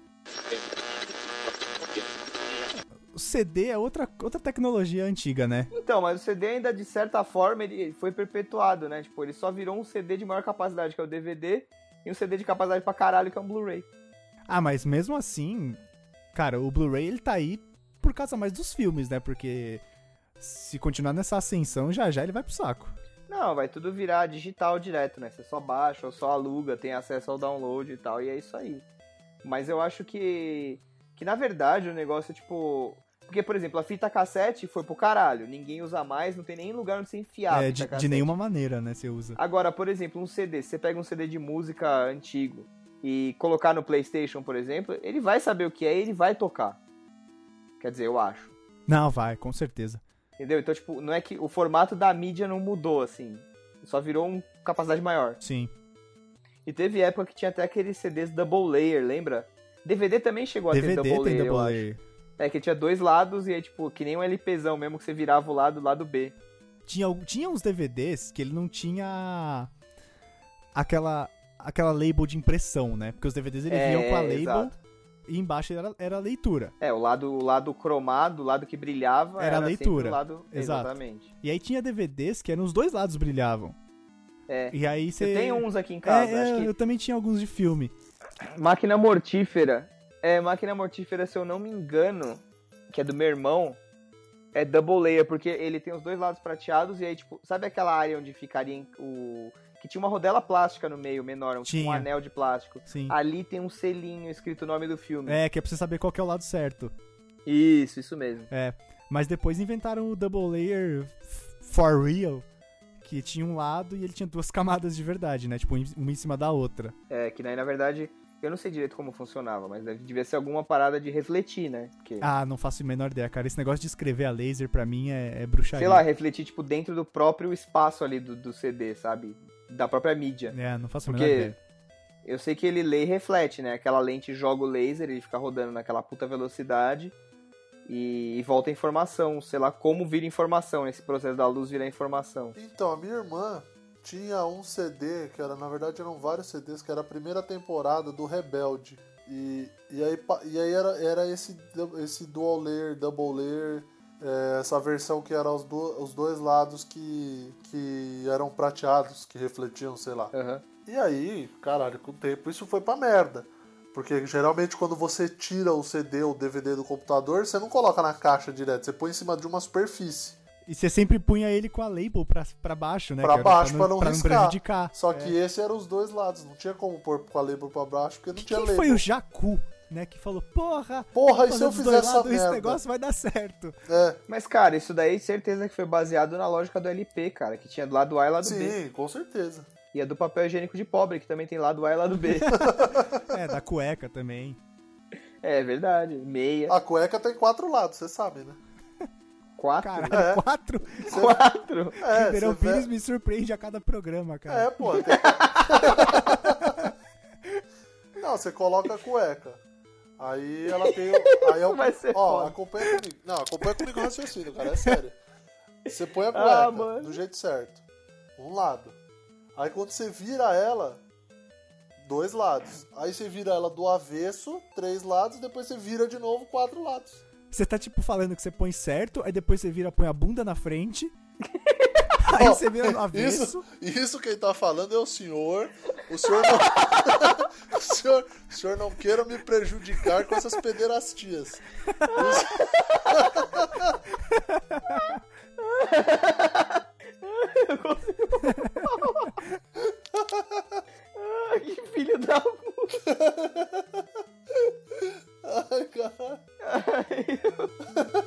O CD é outra, outra tecnologia antiga, né? Então, mas o CD ainda, de certa forma, ele foi perpetuado, né? Tipo, ele só virou um CD de maior capacidade, que é o DVD, e um CD de capacidade pra caralho, que é um Blu-ray. Ah, mas mesmo assim, cara, o Blu-ray ele tá aí por causa mais dos filmes, né? Porque se continuar nessa ascensão, já já ele vai pro saco. Não, vai tudo virar digital direto, né? Você só baixa ou só aluga, tem acesso ao download e tal, e é isso aí. Mas eu acho que, que na verdade, o negócio, tipo... Porque, por exemplo, a fita cassete foi pro caralho. Ninguém usa mais, não tem nem lugar onde você enfiar a é, fita de, de nenhuma maneira, né? Você usa. Agora, por exemplo, um CD. Se você pega um CD de música antigo e colocar no PlayStation, por exemplo, ele vai saber o que é e ele vai tocar. Quer dizer, eu acho. Não, vai, com certeza. Entendeu? Então, tipo, não é que o formato da mídia não mudou, assim. Só virou um capacidade maior. Sim. E teve época que tinha até aqueles CDs double layer, lembra? DVD também chegou a ter DVD double tem layer, eu double acho. layer. É, que tinha dois lados e aí, tipo, que nem um LPzão mesmo, que você virava o lado, o lado B. Tinha, tinha uns DVDs que ele não tinha aquela aquela label de impressão, né? Porque os DVDs eles É, vinham com a label exato. e embaixo era, era a leitura. É, o lado, o lado cromado, o lado que brilhava, Era a sempre leitura. lado... Exatamente. E aí tinha DVDs que eram os dois lados brilhavam. É. E aí Você você tem uns aqui em casa, É, é, que eu também tinha alguns de filme. Máquina Mortífera. É, Máquina Mortífera, se eu não me engano, que é do meu irmão, é double layer, porque ele tem os dois lados prateados e aí, tipo, sabe aquela área onde ficaria o. Que tinha uma rodela plástica no meio, menor, um, tipo, um Tinha. anel de plástico. Sim. Ali tem um selinho escrito o nome do filme. É, que é pra você saber qual que é o lado certo. Isso, isso mesmo. É. Mas depois inventaram o double layer for real, que tinha um lado e ele tinha duas camadas de verdade, né? Tipo, uma em cima da outra. É, que daí, na verdade, eu não sei direito como funcionava, mas deve, devia ser alguma parada de refletir, né? Porque, Ah, não faço a menor ideia, cara. Esse negócio de escrever a laser pra mim é, é bruxaria. sei lá, refletir, tipo, dentro do próprio espaço ali do, do CD, sabe? Da própria mídia. É, não faço a menor Porque ideia. eu sei que ele lê e reflete, né? Aquela lente joga o laser, ele fica rodando naquela puta velocidade e, e volta a informação. Sei lá como vira informação, esse processo da luz virar informação. Então, a minha irmã tinha um CD, que era, na verdade eram vários CDs, que era a primeira temporada do Rebelde. E, e aí, e aí era, era esse, esse dual layer, double layer, é, essa versão que era os, do- os dois lados que, que eram prateados, que refletiam, sei lá. Aham. E aí, caralho, com o tempo isso foi pra merda. Porque geralmente quando você tira o CD ou DVD do computador, você não coloca na caixa direto, você põe em cima de uma superfície. E você sempre punha ele com a label pra, pra baixo, né? Pra cara? baixo, pra não riscar. prejudicar. Só que esse era os dois lados, não tinha como pôr com a label pra baixo, porque não tinha Quem label. foi o Jacu, né? Que falou, porra, Porra, e se eu fizer essa lados, esse merda? negócio vai dar certo. É, Mas, cara, isso daí certeza que foi baseado na lógica do LP, cara, que tinha do lado A e lado B. sim, com certeza. E a do papel higiênico de pobre, que também tem lado A e lado B. É, da cueca também. é verdade. Meia. A cueca tem quatro lados, você sabe, né? Quatro. Caralho, É. quatro. Quatro. É, Ribeirão vê- Pires me surpreende a cada programa, cara. É, pô. Tem... não, você coloca a cueca. Aí ela tem. o- Aí é o... Vai ser Ó, foda. acompanha comigo. Não, acompanha comigo o raciocínio, cara. É sério. Você põe a Ah, cueca mano. do jeito certo. Um lado. Aí quando você vira ela, dois lados. Aí você vira ela do avesso, três lados, depois você vira de novo, quatro lados. Você tá, tipo, falando que você põe certo, aí depois você vira, põe a bunda na frente. Aí você vira no avesso. Isso, isso quem tá falando é o senhor. O senhor não. o, senhor, o senhor não queira me prejudicar com essas pederastias. Eu consigo Ai, que filho da puta. Ai, cara. caralho.